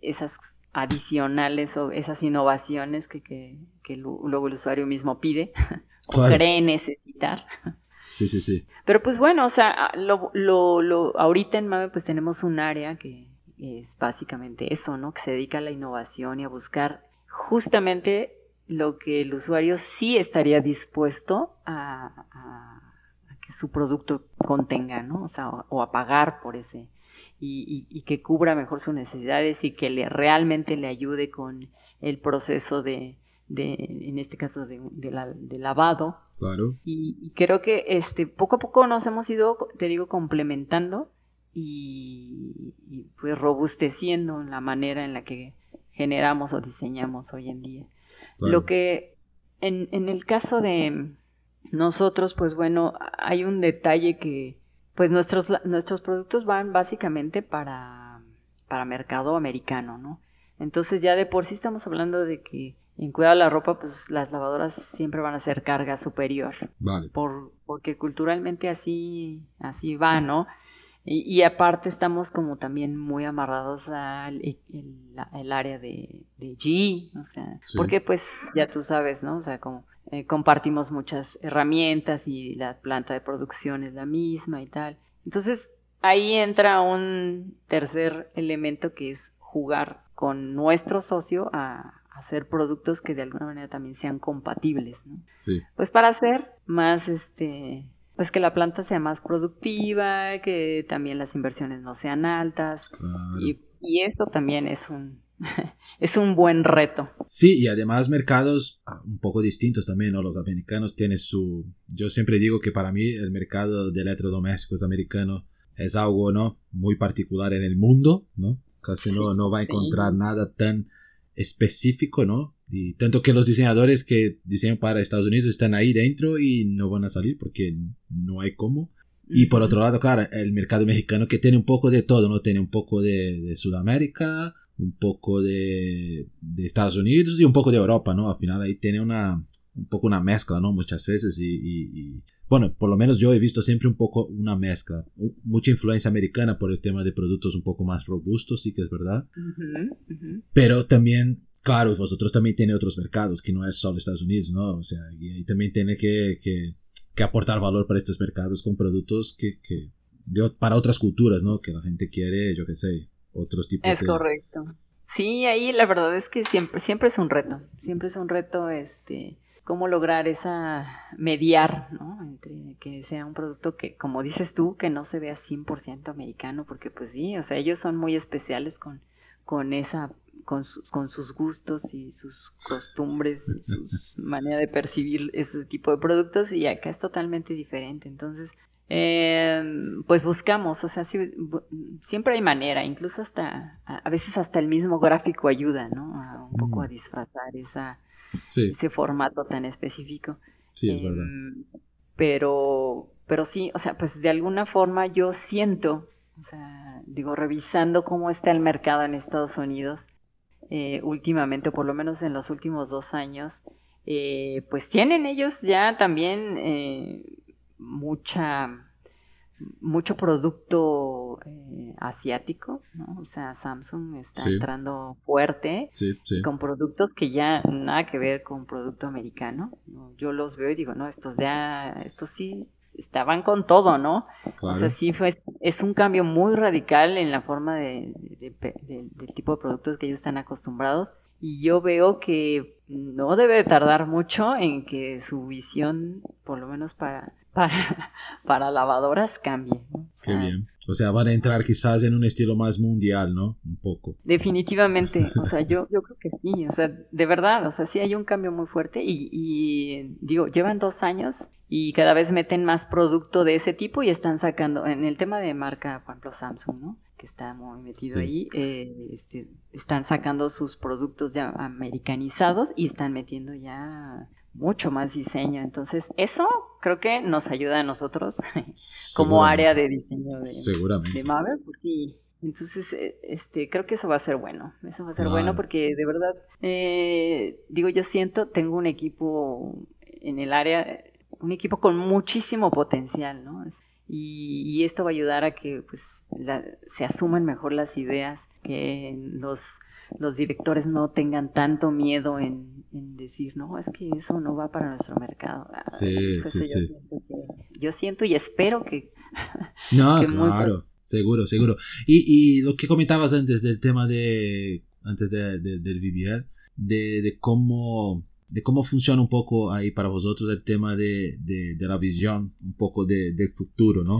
esas adicionales o esas innovaciones que, luego el usuario mismo pide o cree necesitar. Sí, sí, sí. Pero pues bueno, o sea, lo, lo, ahorita en MAVE pues tenemos un área que es básicamente eso, ¿no? Que se dedica a la innovación y a buscar justamente lo que el usuario sí estaría dispuesto a, que su producto contenga, ¿no? O sea, o, a pagar por ese. Y, que cubra mejor sus necesidades y que le realmente le ayude con el proceso de, en este caso, de, lavado. Claro. Y, creo que este, poco a poco nos hemos ido, te digo, complementando y, y pues robusteciendo la manera en la que generamos o diseñamos hoy en día. Lo que en, en el caso de nosotros, pues bueno, hay un detalle que, pues nuestros, nuestros productos van básicamente para, para mercado americano, ¿no? Entonces ya de por sí estamos hablando de que en cuidado de la ropa, pues las lavadoras siempre van a ser carga superior. Vale. Por, porque culturalmente así, así va, ¿no? Y, aparte estamos como también muy amarrados al el, área de, de G, o sea, porque pues ya tú sabes, ¿no? O sea, como eh, compartimos muchas herramientas y la planta de producción es la misma y tal. Entonces ahí entra un tercer elemento que es jugar con nuestro socio a, hacer productos que de alguna manera también sean compatibles, ¿no? Sí. Pues para hacer más este pues que la planta sea más productiva, que también las inversiones no sean altas. Y, y esto también es un, es un buen reto. Sí, y además mercados ah, un poco distintos también, ¿no? Los americanos tienen su... Yo siempre digo que para mí el mercado de electrodomésticos americano es algo, ¿no? Muy particular en el mundo, ¿no? Casi no, no va a encontrar nada tan específico, ¿no? Y tanto que los diseñadores que diseñan para Estados Unidos están ahí dentro y no van a salir porque no hay cómo. Y por otro lado, claro, el mercado mexicano que tiene un poco de todo, ¿no? Tiene un poco de, Sudamérica, un poco de, Estados Unidos y un poco de Europa, ¿no? Al final ahí tiene una, un poco una mezcla, ¿no? Muchas veces y, bueno, por lo menos yo he visto siempre un poco una mezcla, mucha influencia americana por el tema de productos un poco más robustos, sí que es verdad, pero también Claro, vosotros también tiene otros mercados, que no es solo Estados Unidos, ¿no? O sea, y también tiene que, que, aportar valor para estos mercados con productos que, que para otras culturas, ¿no? Que la gente quiere, yo qué sé, otros tipos es correcto. Sí, ahí la verdad es que siempre, siempre es un reto, siempre es un reto, este, cómo lograr esa, mediar, ¿no? Entre que sea un producto que, como dices tú, que no se vea 100% americano, porque pues sí, o sea, ellos son muy especiales con, con esa con, con sus gustos y sus costumbres y su manera de percibir ese tipo de productos y acá es totalmente diferente. Entonces, eh, pues buscamos, o sea, siempre hay manera, incluso hasta, a, veces hasta el mismo gráfico ayuda, ¿no? A un poco a disfrazar esa, ese formato tan específico. Sí, es verdad. Em, pero, pero sí, o sea, pues de alguna forma yo siento, o sea, digo, revisando cómo está el mercado en Estados Unidos eh, últimamente, o por lo menos en los últimos dos años, eh, pues tienen ellos ya también eh, mucha mucho producto asiático, ¿no? O sea, Samsung está entrando fuerte con productos que ya nada que ver con producto americano. Yo los veo y digo, no, estos ya, estos sí estaban con todo, ¿no? O sea, sí fue, es un cambio muy radical en la forma de, del tipo de productos que ellos están acostumbrados. Y yo veo que no debe tardar mucho en que su visión, por lo menos para, para, para lavadoras, cambie. Qué bien. O sea, van a entrar quizás en un estilo más mundial, ¿no? Un poco. Definitivamente. O sea, yo, yo creo que sí. O sea, de verdad, o sea, sí hay un cambio muy fuerte y, y digo, llevan dos años y cada vez meten más producto de ese tipo y están sacando, en el tema de marca, por ejemplo, Samsung, ¿no? Que está muy metido ahí, eh, este, están sacando sus productos ya americanizados y están metiendo ya mucho más diseño. Entonces, eso creo que nos ayuda a nosotros como área de diseño de, Seguramente. Marvel, entonces, eh, este, creo que eso va a ser bueno. Eso va a ser bueno porque de verdad, eh, digo, yo siento, tengo un equipo en el área un equipo con muchísimo potencial, ¿no? Y, esto va a ayudar a que pues, se asuman mejor las ideas, que los, los directores no tengan tanto miedo en, decir, no, es que eso no va para nuestro mercado. Ah, sí, sí, sí. yo siento y espero que... No, claro, seguro, seguro. Y, y, lo que comentabas antes del tema de, antes de, del de, de cómo de cómo funciona un poco ahí para vosotros el tema de, de, la visión, un poco de, del futuro, ¿no?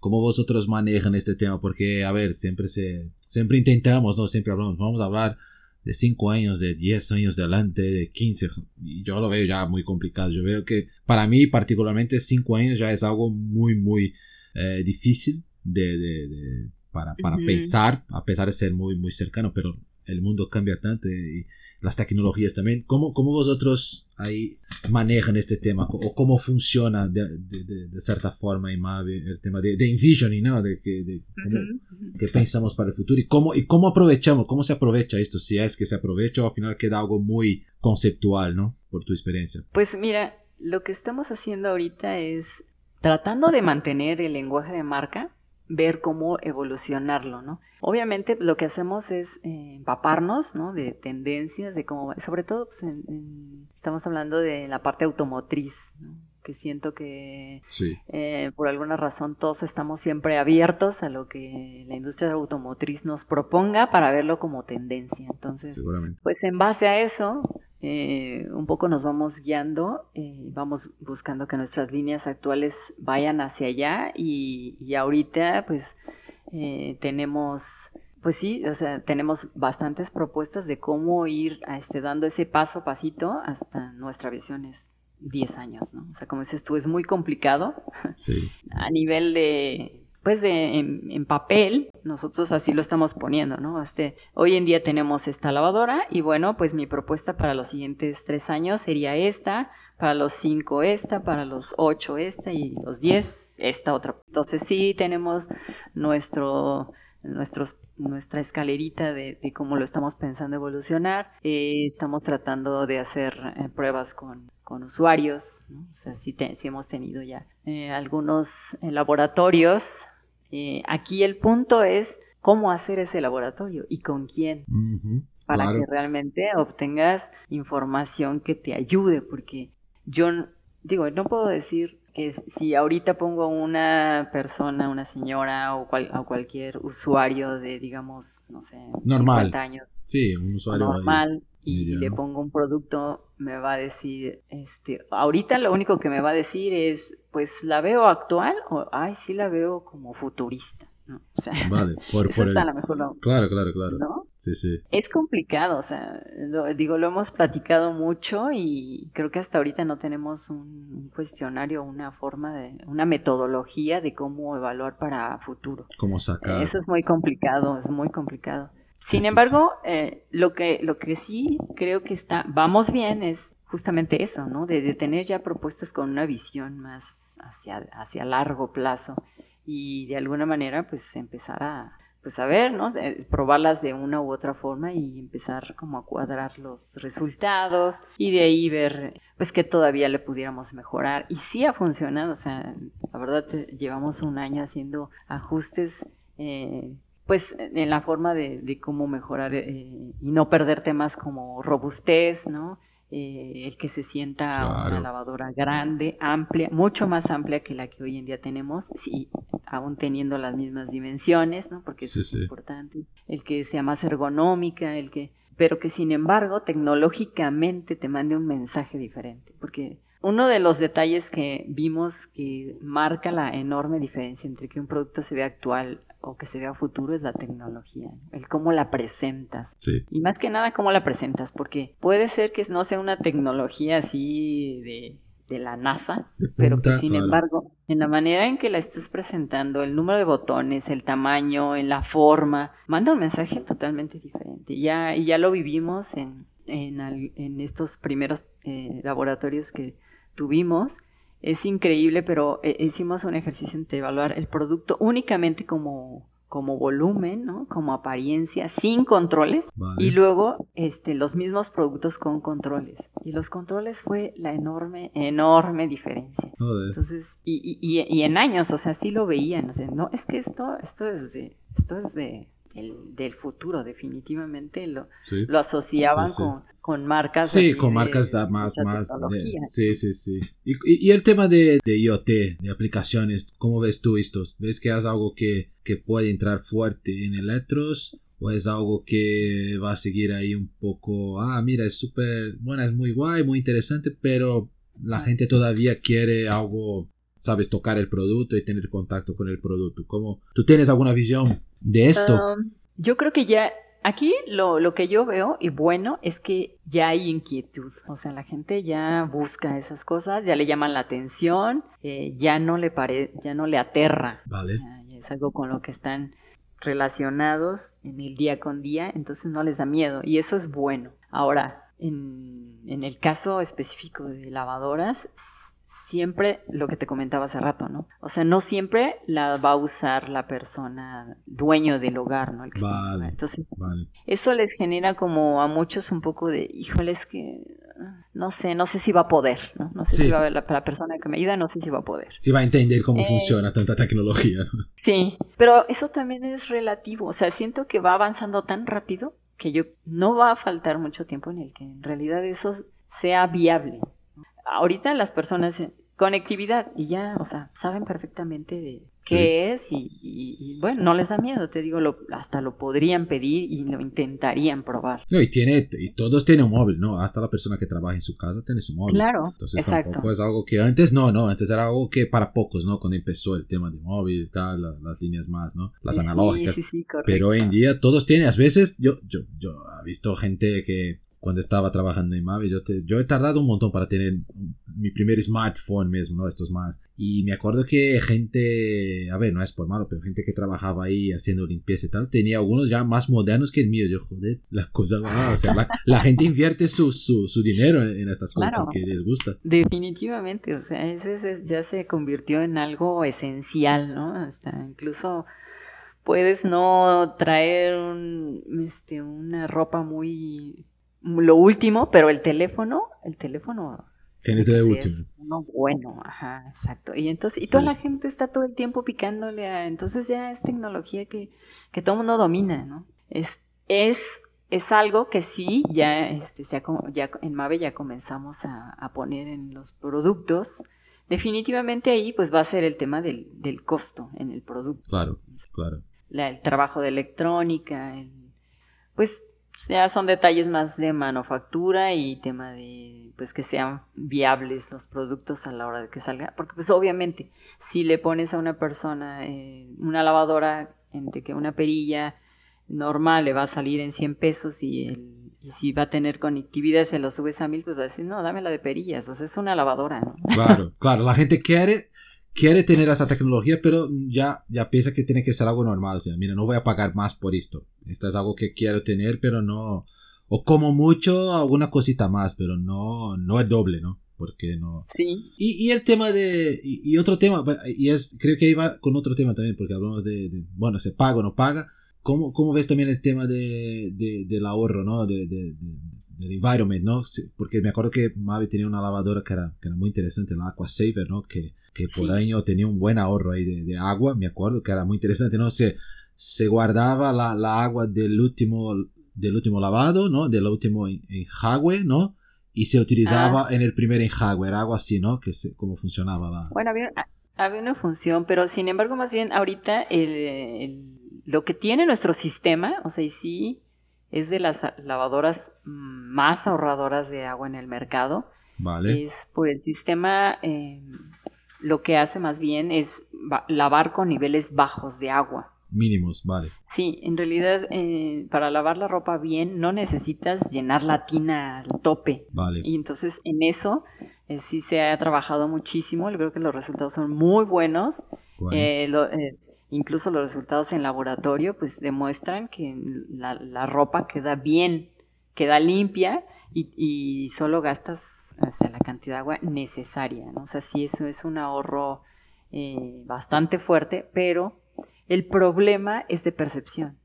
¿Cómo vosotros manejan este tema? Porque, a ver, siempre, se, siempre intentamos, ¿no? Siempre hablamos, vamos a hablar de 5 años, de 10 años de adelante, de 15, y yo lo veo ya muy complicado. Yo veo que para mí particularmente 5 años ya es algo muy, muy eh, difícil de, de, para, para pensar, a pesar de ser muy, muy cercano, pero el mundo cambia tanto y, las tecnologías también. ¿Cómo, ¿Cómo, vosotros ahí manejan este tema? ¿O cómo funciona de, de, de cierta forma en el tema de, de envisioning, ¿no? De, que, de que pensamos para el futuro y cómo, y cómo aprovechamos, cómo se aprovecha esto, si es que se aprovecha o al final queda algo muy conceptual, ¿no? Por tu experiencia. Pues mira, lo que estamos haciendo ahorita es tratando de mantener el lenguaje de marca, ver cómo evolucionarlo, ¿no? Obviamente lo que hacemos es eh, empaparnos, ¿no? De tendencias, de cómo, sobre todo, pues, estamos hablando de la parte automotriz, ¿no? Que siento que eh, por alguna razón todos estamos siempre abiertos a lo que la industria automotriz nos proponga para verlo como tendencia. Entonces, pues en base a eso, eh, un poco nos vamos guiando, eh, vamos buscando que nuestras líneas actuales vayan hacia allá y, ahorita pues eh, tenemos, pues sí, o sea, tenemos bastantes propuestas de cómo ir este, dando ese paso pasito hasta nuestra visión es 10 años, ¿no? O sea, como dices tú, es muy complicado a nivel de pues de, en, papel, nosotros así lo estamos poniendo, ¿no? Este, hoy en día tenemos esta lavadora y bueno, pues mi propuesta para los siguientes tres años sería esta, para los cinco esta, para los ocho esta y los diez esta otra. Entonces sí tenemos nuestro, nuestros, nuestra escalerita de, cómo lo estamos pensando evolucionar. Eh, estamos tratando de hacer eh, pruebas con, con usuarios, ¿no? o sea, sí, hemos tenido ya eh, algunos laboratorios aquí el punto es cómo hacer ese laboratorio y con quién. para que realmente obtengas información que te ayude, porque yo digo, no puedo decir que si ahorita pongo una persona, una señora o, cualquier usuario de, digamos, no sé, normal. 50 años, sí, un usuario normal, y le pongo un producto, me va a decir, este, ahorita lo único que me va a decir es, pues la veo actual o, ay, sí la veo como futurista. ¿No? O sea, vale, por, eso está a lo mejor no. Claro, claro, claro. ¿no? Sí, sí. Es complicado, o sea, digo, lo hemos platicado mucho y creo que hasta ahorita no tenemos un, cuestionario, una forma de, una metodología de cómo evaluar para futuro. Cómo sacar. Eso es muy complicado, es muy complicado. Sin embargo, Eh, lo, que, lo que sí creo que está, vamos bien es justamente eso, ¿no? De, tener ya propuestas con una visión más hacia, hacia largo plazo y de alguna manera pues empezar a, pues a ver, ¿no? probarlas de una u otra forma y empezar como a cuadrar los resultados y de ahí ver pues que todavía le pudiéramos mejorar. Y sí ha funcionado, o sea, la verdad llevamos un año haciendo ajustes. Eh, pues en la forma de, cómo mejorar eh, y no perder temas como robustez, ¿no? Eh, el que se sienta una lavadora grande, amplia, mucho más amplia que la que hoy en día tenemos, sí, aún teniendo las mismas dimensiones, ¿no? Porque eso es importante. El que sea más ergonómica, el que, pero que sin embargo tecnológicamente te mande un mensaje diferente, porque uno de los detalles que vimos que marca la enorme diferencia entre que un producto se ve actual o que se vea futuro es la tecnología, el cómo la presentas. Y más que nada cómo la presentas, porque puede ser que no sea una tecnología así de, la NASA, pero que sin embargo, en la manera en que la estás presentando, el número de botones, el tamaño, en la forma, manda un mensaje totalmente diferente. Ya, y ya lo vivimos en, en, estos primeros eh, laboratorios que tuvimos es increíble, pero eh, hicimos un ejercicio de evaluar el producto únicamente como, como volumen, ¿no? Como apariencia, sin controles. Y luego este, los mismos productos con controles. Y los controles fue la enorme, enorme diferencia. Entonces, y, y, y, en años, o sea, sí lo veían. O sea, no, es que esto, esto es de, esto es de el, del futuro, definitivamente lo, lo asociaban Con, con, marcas. Sí, con marcas más, más. sí, sí, sí. Y, y, el tema de, de, IoT, de aplicaciones, ¿cómo ves tú estos? ¿Ves que es algo que, que puede entrar fuerte en electros? ¿O es algo que va a seguir ahí un poco? Ah, mira, es súper, bueno, es muy guay, muy interesante, pero la ah. gente todavía quiere algo sabes tocar el producto y tener contacto con el producto. ¿Cómo, ¿Tú tienes alguna visión de esto? Um, yo creo que ya aquí lo, lo, que yo veo y bueno es que ya hay inquietud. O sea, la gente ya busca esas cosas, ya le llaman la atención, eh, ya no le pare, ya no le aterra. Vale. es algo con lo que están relacionados en el día con día, entonces no les da miedo y eso es bueno. Ahora, en, en el caso específico de lavadoras, siempre lo que te comentaba hace rato, ¿no? O sea, no siempre la va a usar la persona dueño del hogar, ¿no? vale, Entonces, vale. eso les genera como a muchos un poco de, híjoles, que no sé, no sé si va a poder, ¿no? No sé si va a ver la, persona que me ayuda, no sé si va a poder. Si va a entender cómo eh, funciona tanta tecnología, ¿no? Sí, pero eso también es relativo, o sea, siento que va avanzando tan rápido que yo no va a faltar mucho tiempo en el que en realidad eso sea viable. Ahorita las personas conectividad y ya, o sea, saben perfectamente de qué es y, bueno, no les da miedo, te digo, lo, hasta lo podrían pedir y lo intentarían probar. No, y tiene, y todos tienen un móvil, ¿no? Hasta la persona que trabaja en su casa tiene su móvil. Claro, Entonces exacto. tampoco es algo que antes no, no, antes era algo que para pocos, ¿no? Cuando empezó el tema de móvil, tal, las, líneas más, ¿no? Las analógicas. Sí, sí, Pero hoy en día todos tienen, a veces yo, yo, yo he visto gente que cuando estaba trabajando en Mave, yo, te, yo he tardado un montón para tener mi primer smartphone mismo, ¿no? Estos más. Y me acuerdo que gente, a ver, no es por malo, pero gente que trabajaba ahí haciendo limpieza y tal, tenía algunos ya más modernos que el mío. Yo, joder, las cosas, o sea, la, gente invierte su, su, su, dinero en, estas cosas porque les gusta. Definitivamente, o sea, ese, ya se convirtió en algo esencial, ¿no? Hasta incluso puedes no traer un, este, una ropa muy lo último, pero el teléfono, el teléfono Tienes de último. Uno bueno, ajá, exacto. Y entonces, y toda la gente está todo el tiempo picándole a, entonces ya es tecnología que, que todo el mundo domina, ¿no? Es, es, es algo que sí, ya, este, ya en Mave ya comenzamos a, a, poner en los productos. Definitivamente ahí pues va a ser el tema del, del costo en el producto. Claro, claro. el trabajo de electrónica, el, pues ya son detalles más de manufactura y tema de pues que sean viables los productos a la hora de que salga porque pues obviamente si le pones a una persona eh, una lavadora entre que una perilla normal le va a salir en 100 pesos y, el, y si va a tener conectividad se lo subes a mil pues va a decir no dame la de perillas o sea es una lavadora ¿no? claro claro la gente quiere quiere tener esa tecnología, pero ya, ya piensa que tiene que ser algo normal. O sea, mira, no voy a pagar más por esto. Esto es algo que quiero tener, pero no. O como mucho, alguna cosita más, pero no, no el doble, ¿no? Porque no. Sí. Y, y el tema de. Y, otro tema, y es, creo que iba con otro tema también, porque hablamos de, bueno, se paga o no paga. ¿cómo, ¿cómo, ves también el tema de, de del ahorro, ¿no? De, de, del environment, ¿no? Porque me acuerdo que Mavi tenía una lavadora que era, que era muy interesante, la Aqua Saver, ¿no? Que, que por año tenía un buen ahorro ahí de, de, agua, me acuerdo que era muy interesante, ¿no? Se, se guardaba la, la agua del último, del último lavado, ¿no? Del último enjague, ¿no? Y se utilizaba ah. en el primer enjague, era algo así, ¿no? Que se, cómo funcionaba la... Bueno, había, había, una función, pero sin embargo, más bien ahorita el, lo que tiene nuestro sistema, o sea, y sí, es de las lavadoras más ahorradoras de agua en el mercado. Vale. Es por el sistema, eh, lo que hace más bien es lavar con niveles bajos de agua. Mínimos, vale. Sí, en realidad eh, para lavar la ropa bien no necesitas llenar la tina al tope. Vale. Y entonces en eso eh, sí se ha trabajado muchísimo. Yo creo que los resultados son muy buenos. incluso los resultados en laboratorio pues demuestran que la, la ropa queda bien, queda limpia y, y solo gastas hasta la cantidad de agua necesaria, ¿no? O sea, sí, eso es un ahorro eh, bastante fuerte, pero el problema es de percepción.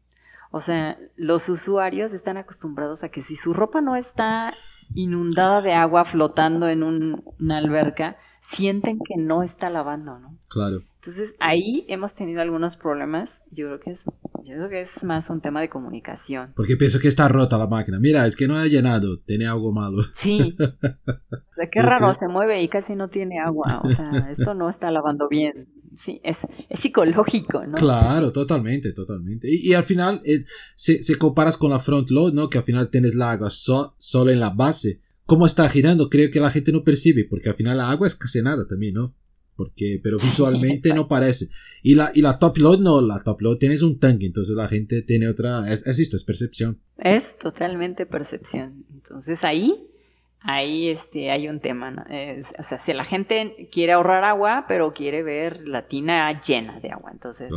O sea, los usuarios están acostumbrados a que si su ropa no está inundada de agua flotando en una alberca, sienten que no está lavando, ¿no? Claro. Entonces ahí hemos tenido algunos problemas. Yo creo que es, yo creo que es más un tema de comunicación. Porque pienso que está rota la máquina. Mira, es que no ha llenado, tiene algo malo. Sí. O sea, qué raro, se mueve y casi no tiene agua. O sea, esto no está lavando bien. Sí, es, es psicológico, ¿no? Claro, totalmente, totalmente. Y, y al final, eh, se, se, comparas con la front load, ¿no? Que al final tienes la agua solo en la base cómo está girando, creo que la gente no percibe, porque al final la agua es casi nada también, ¿no? Porque, pero visualmente no parece. Y la, y la top load no, la top load tienes un tanque, entonces la gente tiene otra, es, es esto, es percepción. Es totalmente percepción. Entonces ahí ahí este, hay un tema. o sea, si la gente quiere ahorrar agua, pero quiere ver la tina llena de agua, entonces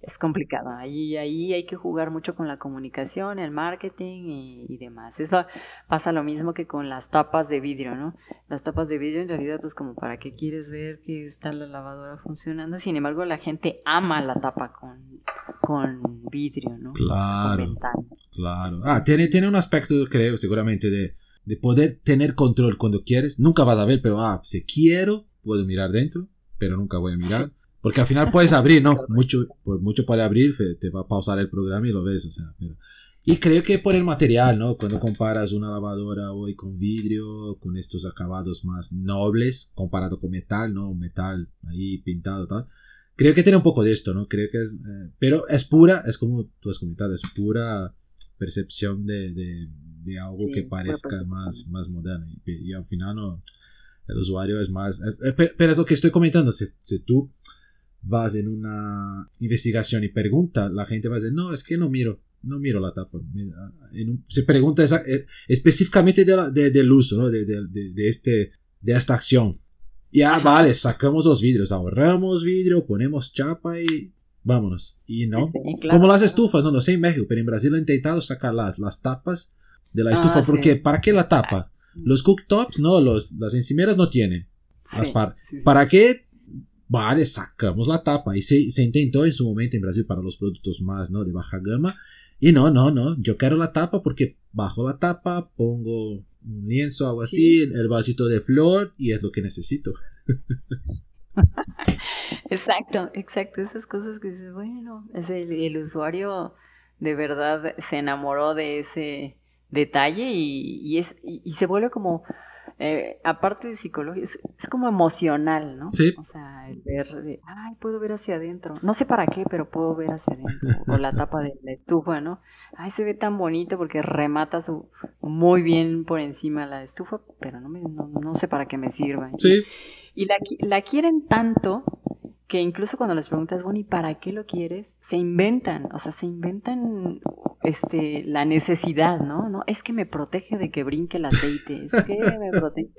es complicado. Ahí, ahí hay que jugar mucho con la comunicación, el marketing y, demás. Eso pasa lo mismo que con las tapas de vidrio, ¿no? Las tapas de vidrio en realidad, pues como para qué quieres ver que está la lavadora funcionando. Sin embargo, la gente ama la tapa con, con vidrio, ¿no? Claro. Claro. Ah, tiene, tiene un aspecto, creo, seguramente de de poder tener control cuando quieres. Nunca vas a ver, pero ah, si quiero, puedo mirar dentro, pero nunca voy a mirar. Porque al final puedes abrir, ¿no? Mucho, pues mucho puede abrir, te va a pausar el programa y lo ves, o sea. Pero... Y creo que por el material, ¿no? Cuando comparas una lavadora hoy con vidrio, con estos acabados más nobles, comparado con metal, ¿no? Metal ahí pintado, tal. Creo que tiene un poco de esto, ¿no? Creo que es... Eh, pero es pura, es como tú has comentado, es pura percepción de, de algo que parezca más, más moderno. Y, al final no, el usuario es más... pero, es lo que estoy comentando, si, si, tú vas en una investigación y pregunta, la gente va a decir, no, es que no miro, no miro la tapa. se pregunta esa, eh, específicamente de del uso, ¿no? de, de, de, este, de esta acción. Ya, vale, sacamos los vidrios, ahorramos vidrio, ponemos chapa y vámonos. Y no, como las estufas, no, no sé en México, pero en Brasil han intentado sacar las, las tapas de la estufa, ah, porque ¿para qué la tapa? Los cooktops, no, los, las encimeras no tienen. ¿Para qué? Vale, sacamos la tapa. Y se, se, intentó en su momento en Brasil para los productos más, ¿no? De baja gama. Y no, no, no. Yo quiero la tapa porque bajo la tapa, pongo un lienzo, algo así, el vasito de flor y es lo que necesito. exacto, exacto. Esas cosas que dices, bueno, es el usuario de verdad se enamoró de ese detalle y, es, y, se vuelve como, eh, aparte de psicología, es, como emocional, ¿no? Sí. O sea, el ver de, ay, puedo ver hacia adentro. No sé para qué, pero puedo ver hacia adentro. o la tapa de la estufa, ¿no? Ay, se ve tan bonito porque remata su, muy bien por encima la estufa, pero no, me, no, sé para qué me sirva. Sí. Y la, la quieren tanto que incluso cuando les preguntas, bueno, ¿y para qué lo quieres? Se inventan, o sea, se inventan este, la necesidad, ¿no? No, es que me protege de que brinque el aceite, es que me protege.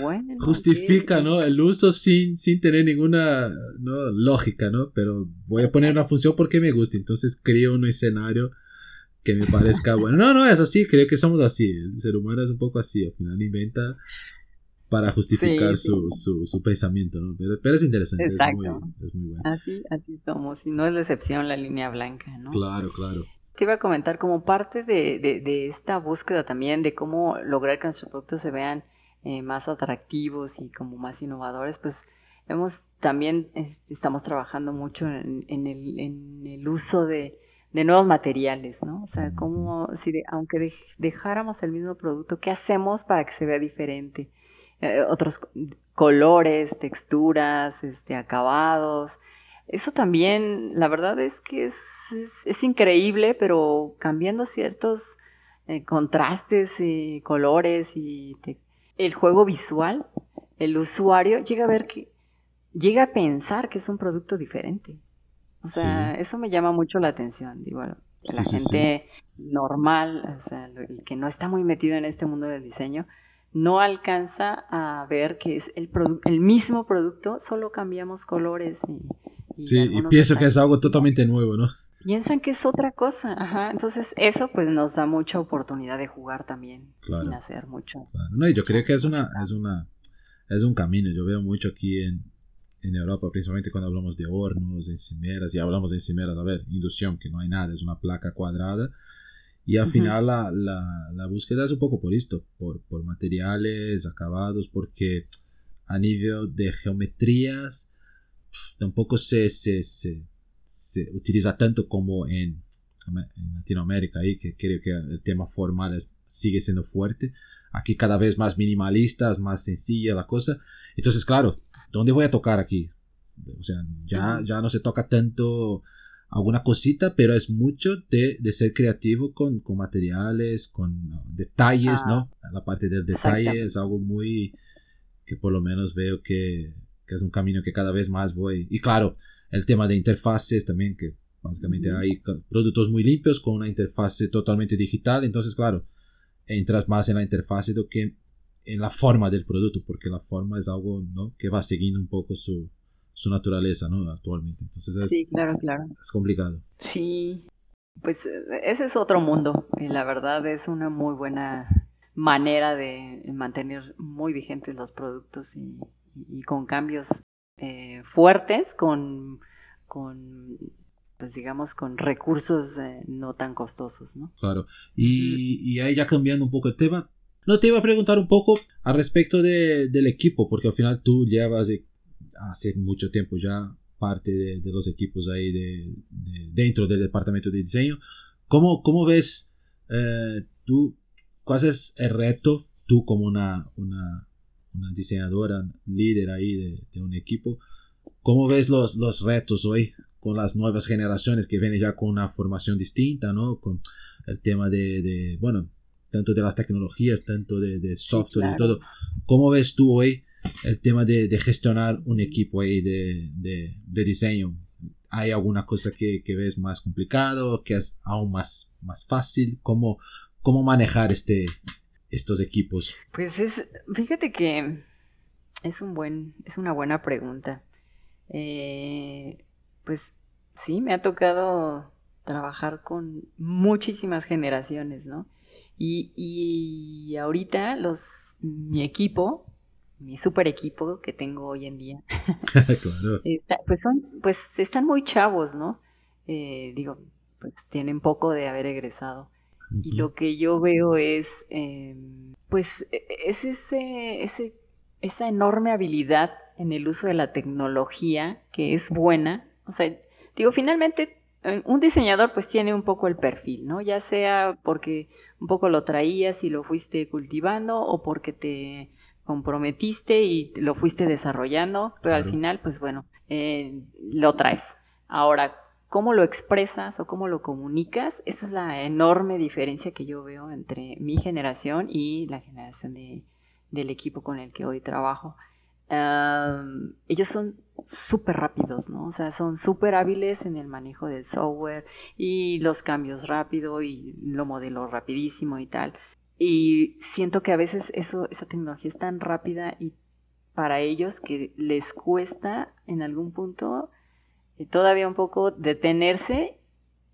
Bueno, Justifica, ¿no? El uso sin, sin tener ninguna ¿no? lógica, ¿no? Pero voy a poner una función porque me gusta, entonces creo un escenario que me parezca bueno. No, no, es así, creo que somos así. El ser humano es un poco así, al final inventa para justificar Su, su, su, pensamiento, ¿no? Pero, pero es interesante, es muy, es muy, bueno. Así, así somos, y no es la excepción la línea blanca, ¿no? Claro, claro. Te iba a comentar como parte de, esta búsqueda también de cómo lograr que nuestros productos se vean eh, más atractivos y como más innovadores, pues hemos también estamos trabajando mucho en, el, uso de, nuevos materiales, ¿no? O sea, como si aunque dejáramos el mismo producto, ¿qué hacemos para que se vea diferente? Eh, otros colores, texturas, este, acabados. Eso también, la verdad es que es, increíble, pero cambiando ciertos eh, contrastes y colores y el juego visual, el usuario llega a ver que, llega a pensar que es un producto diferente. O sea, eso me llama mucho la atención. Digo, la gente normal, o sea, el que no está muy metido en este mundo del diseño, no alcanza a ver que es el, el mismo producto, solo cambiamos colores y, sí, y pienso que es algo totalmente nuevo, ¿no? Piensan que es otra cosa, ajá. Entonces eso pues nos da mucha oportunidad de jugar también sin hacer mucho. No, y yo creo que es una, es una, es un camino. Yo veo mucho aquí en, en Europa, principalmente cuando hablamos de hornos, encimeras, y hablamos de encimeras, a ver, inducción, que no hay nada, es una placa cuadrada. Y al final la, la, la, búsqueda es un poco por esto, por, por materiales, acabados, porque a nivel de geometrías tampoco se, se, se, utiliza tanto como en, en, Latinoamérica, ahí, que creo que el tema formal sigue siendo fuerte. Aquí cada vez más minimalistas, más sencilla la cosa. Entonces, claro, ¿dónde voy a tocar aquí? O sea, ya, ya no se toca tanto alguna cosita, pero es mucho de, de ser creativo con, con, materiales, con detalles, ¿no? Ah. La parte del detalle es algo muy que por lo menos veo que, que es un camino que cada vez más voy. Y claro, el tema de interfaces también, que básicamente hay productos muy limpios con una interfase totalmente digital, entonces claro, entras más en la interfase do que en la forma del producto, porque la forma es algo ¿no? que va siguiendo un poco su, su naturaleza ¿no? actualmente. Entonces es, sí, claro, claro. es complicado. Sí, pues ese es otro mundo y la verdad es una muy buena manera de mantener muy vigentes los productos y, y con cambios eh, fuertes, con, con, pues digamos, con recursos eh, no tan costosos, ¿no? Claro. Y, y, ahí ya cambiando un poco el tema, no te iba a preguntar un poco al respecto de, del equipo, porque al final tú llevas hace mucho tiempo ya parte de, de los equipos ahí de, dentro del departamento de diseño. ¿Cómo, cómo ves eh, tú, cuál es el reto tú como una, una una diseñadora líder ahí de, un equipo. ¿Cómo ves los, los retos hoy con las nuevas generaciones que vienen ya con una formación distinta, ¿no? Con el tema de, bueno, tanto de las tecnologías, tanto de, software y todo. ¿Cómo ves tú hoy el tema de, gestionar un equipo ahí de, diseño? ¿Hay alguna cosa que, que, ves más complicado, que es aún más, más fácil? ¿Cómo, cómo manejar este, estos equipos? Pues es, fíjate que es un buen, es una buena pregunta. Eh, pues sí, me ha tocado trabajar con muchísimas generaciones, ¿no? Y, y ahorita los, mi equipo, mi super equipo que tengo hoy en día, pues son, pues están muy chavos, ¿no? Eh, digo, pues tienen poco de haber egresado. Y lo que yo veo es, em, pues, e, e, es ese, ese, esa enorme habilidad en el uso de la tecnología que es buena. O sea, digo, finalmente eh, un diseñador pues tiene un poco el perfil, ¿no? Ya sea porque un poco lo traías y lo fuiste cultivando o porque te comprometiste y lo fuiste desarrollando, pero al final pues bueno, eh, lo traes. Ahora, cómo lo expresas o cómo lo comunicas, esa es la enorme diferencia que yo veo entre mi generación y la generación de, del equipo con el que hoy trabajo. ellos son súper rápidos, ¿no? O sea, son súper hábiles en el manejo del software y los cambios rápido y lo modelo rapidísimo y tal. Y siento que a veces eso, esa tecnología es tan rápida y para ellos que les cuesta en algún punto y todavía un poco detenerse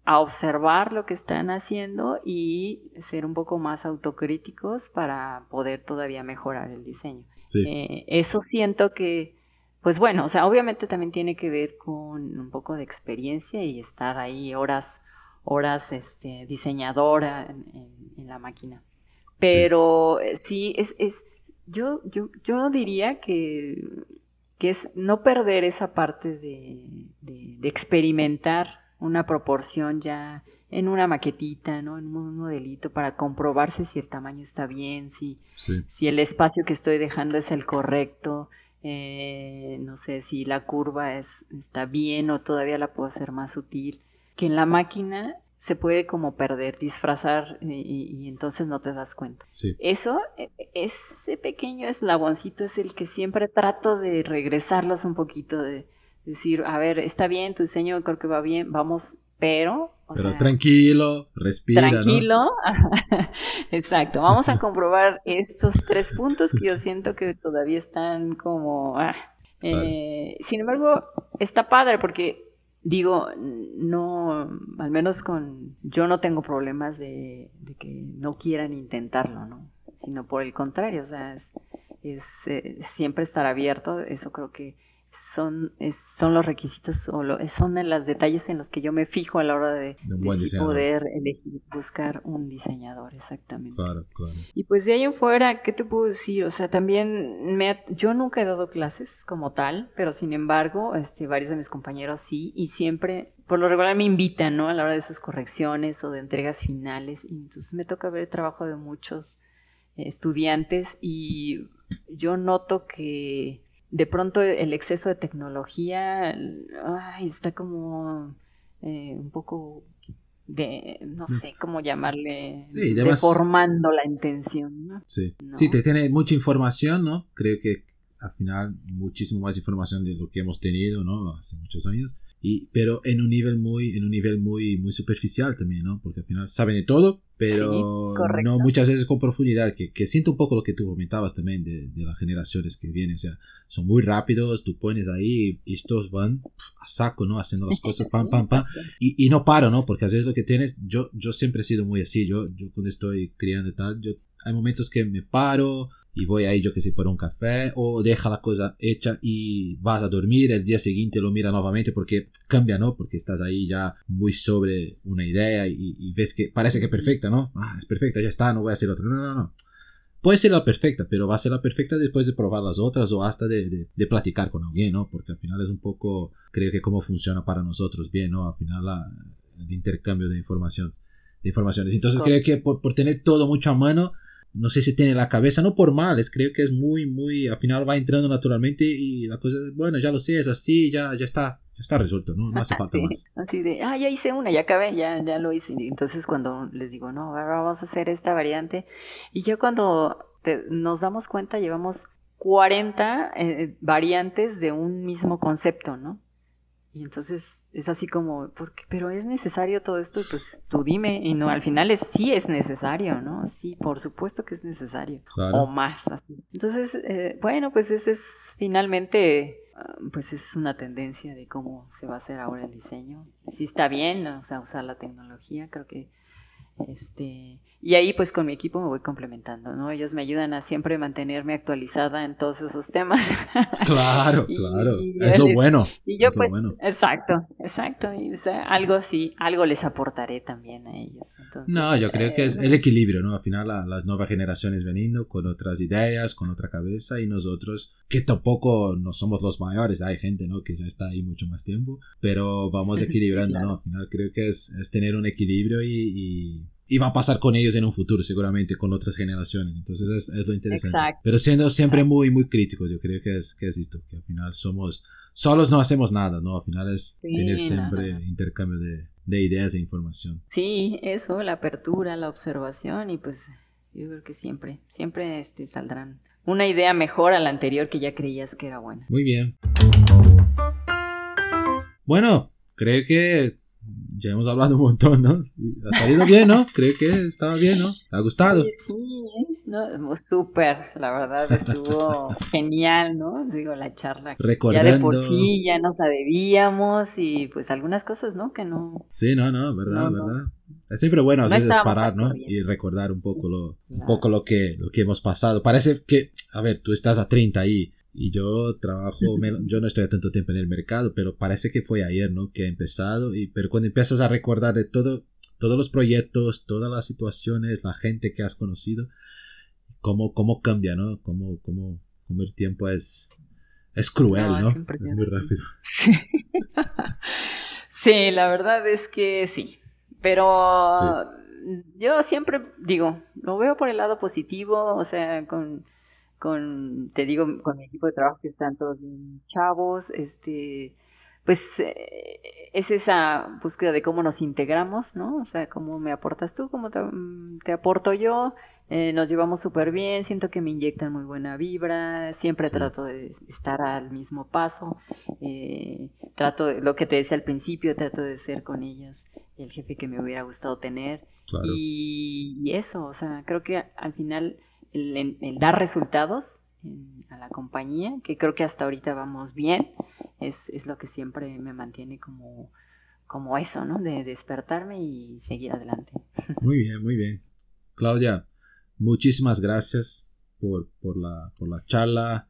a observar lo que están haciendo y ser un poco más autocríticos para poder todavía mejorar el diseño. Eh, eso siento que, pues bueno, o sea, obviamente también tiene que ver con un poco de experiencia y estar ahí horas, horas este, diseñadora en, la máquina. Pero eh, sí, es, es yo, yo, yo diría que, que es no perder esa parte de, de, experimentar una proporción ya en una maquetita, ¿no? En un modelito para comprobarse si el tamaño está bien, si, si el espacio que estoy dejando es el correcto, eh, no sé si la curva es, está bien o todavía la puedo hacer más sutil, que en la máquina se puede como perder, disfrazar y, entonces no te das cuenta. Eso, e, ese pequeño eslaboncito es el que siempre trato de regresarlos un poquito, de decir, a ver, está bien, tu diseño creo que va bien, vamos, pero pero tranquilo, respira. Tranquilo, exacto. Vamos a comprobar estos tres puntos que yo siento que todavía están como... Ah, eh, sin embargo, está padre porque digo, no, al menos con, yo no tengo problemas de, que no quieran intentarlo, ¿no? Sino por el contrario, o sea, es, eh, siempre estar abierto, eso creo que son, son los requisitos o son en los detalles en los que yo me fijo a la hora de, poder elegir, buscar un diseñador, exactamente. Claro, claro. Y pues de ahí en fuera, ¿qué te puedo decir? O sea, también me, yo nunca he dado clases como tal, pero sin embargo, este, varios de mis compañeros sí, y siempre, por lo regular me invitan, ¿no? A la hora de sus correcciones o de entregas finales, y entonces me toca ver el trabajo de muchos eh, estudiantes y yo noto que de pronto el exceso de tecnología está como eh, un poco de, no mm. sé cómo llamarle, deformando la intención. ¿no? Sí. sí, te tiene mucha información, ¿no? Creo que al final muchísimo más información de lo que hemos tenido, ¿no? Hace muchos años y, pero en un nivel muy, en un nivel muy, muy superficial también, ¿no? Porque al final saben de todo, pero no muchas veces con profundidad, que, que, siento un poco lo que tú comentabas también de, de, las generaciones que vienen, o sea, son muy rápidos, tú pones ahí y estos van a saco, ¿no? Haciendo las cosas, pam, pam, pam, y, y no paro, ¿no? Porque a veces lo que tienes, yo, yo siempre he sido muy así, yo, yo cuando estoy criando y tal, yo, hay momentos que me paro, y voy ahí yo que sé por un café o deja la cosa hecha y vas a dormir el día siguiente lo mira nuevamente porque cambia no porque estás ahí ya muy sobre una idea y, ves que parece que es perfecta no ah es perfecta ya está no voy a hacer otra. No no no. Puede ser la perfecta pero va a ser la perfecta después de probar las otras o hasta de, de, platicar con alguien no porque al final es un poco creo que cómo funciona para nosotros bien no al final el intercambio de información de informaciones. Entonces creo que por, por tener todo mucho a mano no sé si tiene la cabeza, no por mal, es, creo que es muy, muy, al final va entrando naturalmente y la cosa es, bueno, ya lo sé, es así, ya, ya está, ya está resuelto, ¿no? No hace falta más. Así de, ah, ya hice una, ya acabé, ya, ya lo hice. Entonces cuando les digo, no, ahora vamos a hacer esta variante, y ya cuando nos damos cuenta llevamos 40 eh, variantes de un mismo concepto, ¿no? Y entonces es así como, porque, pero es necesario todo esto, pues tú dime, y no, al final es, sí es necesario, ¿no? Sí, por supuesto que es necesario, o más. Entonces, eh, bueno, pues ese es finalmente, ah, pues es una tendencia de cómo se va a hacer ahora el diseño. Sí está bien, o sea, usar la tecnología, creo que este, y ahí pues con mi equipo me voy complementando, ¿no? Ellos me ayudan a siempre mantenerme actualizada en todos esos temas. Claro, claro. es lo bueno. Y yo pues, exacto, exacto. Y, algo sí, algo les aportaré también a ellos. no, yo creo que es eh, el equilibrio, ¿no? Al final las nuevas generaciones veniendo con otras ideas, con otra cabeza y nosotros que tampoco no somos los mayores, hay gente, ¿no? Que ya está ahí mucho más tiempo, pero vamos equilibrando, ¿no? Al final creo que es, es tener un equilibrio y y va a pasar con ellos en un futuro seguramente con otras generaciones. Entonces es, es lo interesante. Pero siendo siempre muy muy crítico yo creo que es que es esto que al final somos solos no hacemos nada no al final es tener siempre intercambio de, de, ideas e información. Sí eso la apertura la observación y pues yo creo que siempre siempre este saldrán una idea mejor a la anterior que ya creías que era buena. Muy bien. Bueno creo que ya hemos hablado un montón, ¿no? Ha salido bien, ¿no? Creo que estaba bien, ¿no? ¿Te ha gustado? Sí, no, súper, la verdad, estuvo genial, ¿no? Digo, la charla. Recordando. Ya de por sí, ya nos la debíamos y pues algunas cosas, ¿no? Que no. Sí, no, no, verdad, verdad. Es siempre bueno a veces parar, ¿no? Y recordar un poco lo, un poco lo que, lo que hemos pasado. Parece que, a ver, tú estás a 30 ahí y yo trabajo, yo no estoy a tanto tiempo en el mercado, pero parece que fue ayer, ¿no? Que ha empezado, y, pero cuando empiezas a recordar de todo, todos los proyectos, todas las situaciones, la gente que has conocido, cómo, cómo cambia, ¿no? Cómo, cómo, cómo el tiempo es, es cruel, ¿no? Es, muy rápido. Sí. la verdad es que sí. Pero yo siempre digo, lo veo por el lado positivo, o sea, con, con, te digo, con mi equipo de trabajo que están todos bien chavos, este, pues eh, es esa búsqueda de cómo nos integramos, ¿no? O sea, cómo me aportas tú, cómo te, mm, aporto yo, eh, nos llevamos súper bien, siento que me inyectan muy buena vibra, siempre trato de estar al mismo paso, eh, trato de, lo que te decía al principio, trato de ser con ellos el jefe que me hubiera gustado tener y, eso, o sea, creo que al final el, dar resultados a la compañía, que creo que hasta ahorita vamos bien, es, es lo que siempre me mantiene como, como eso, ¿no? De despertarme y seguir adelante. Muy bien, muy bien. Claudia, muchísimas gracias por, por, la, por la charla,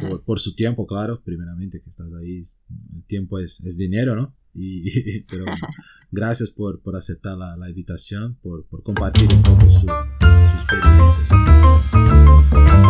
por, por, su tiempo, claro, primeramente que estás ahí. El tiempo es, es dinero, ¿no? Y, pero gracias por, por aceptar la, la invitación, por, por, compartir un poco su, experiencia. Su experiencia.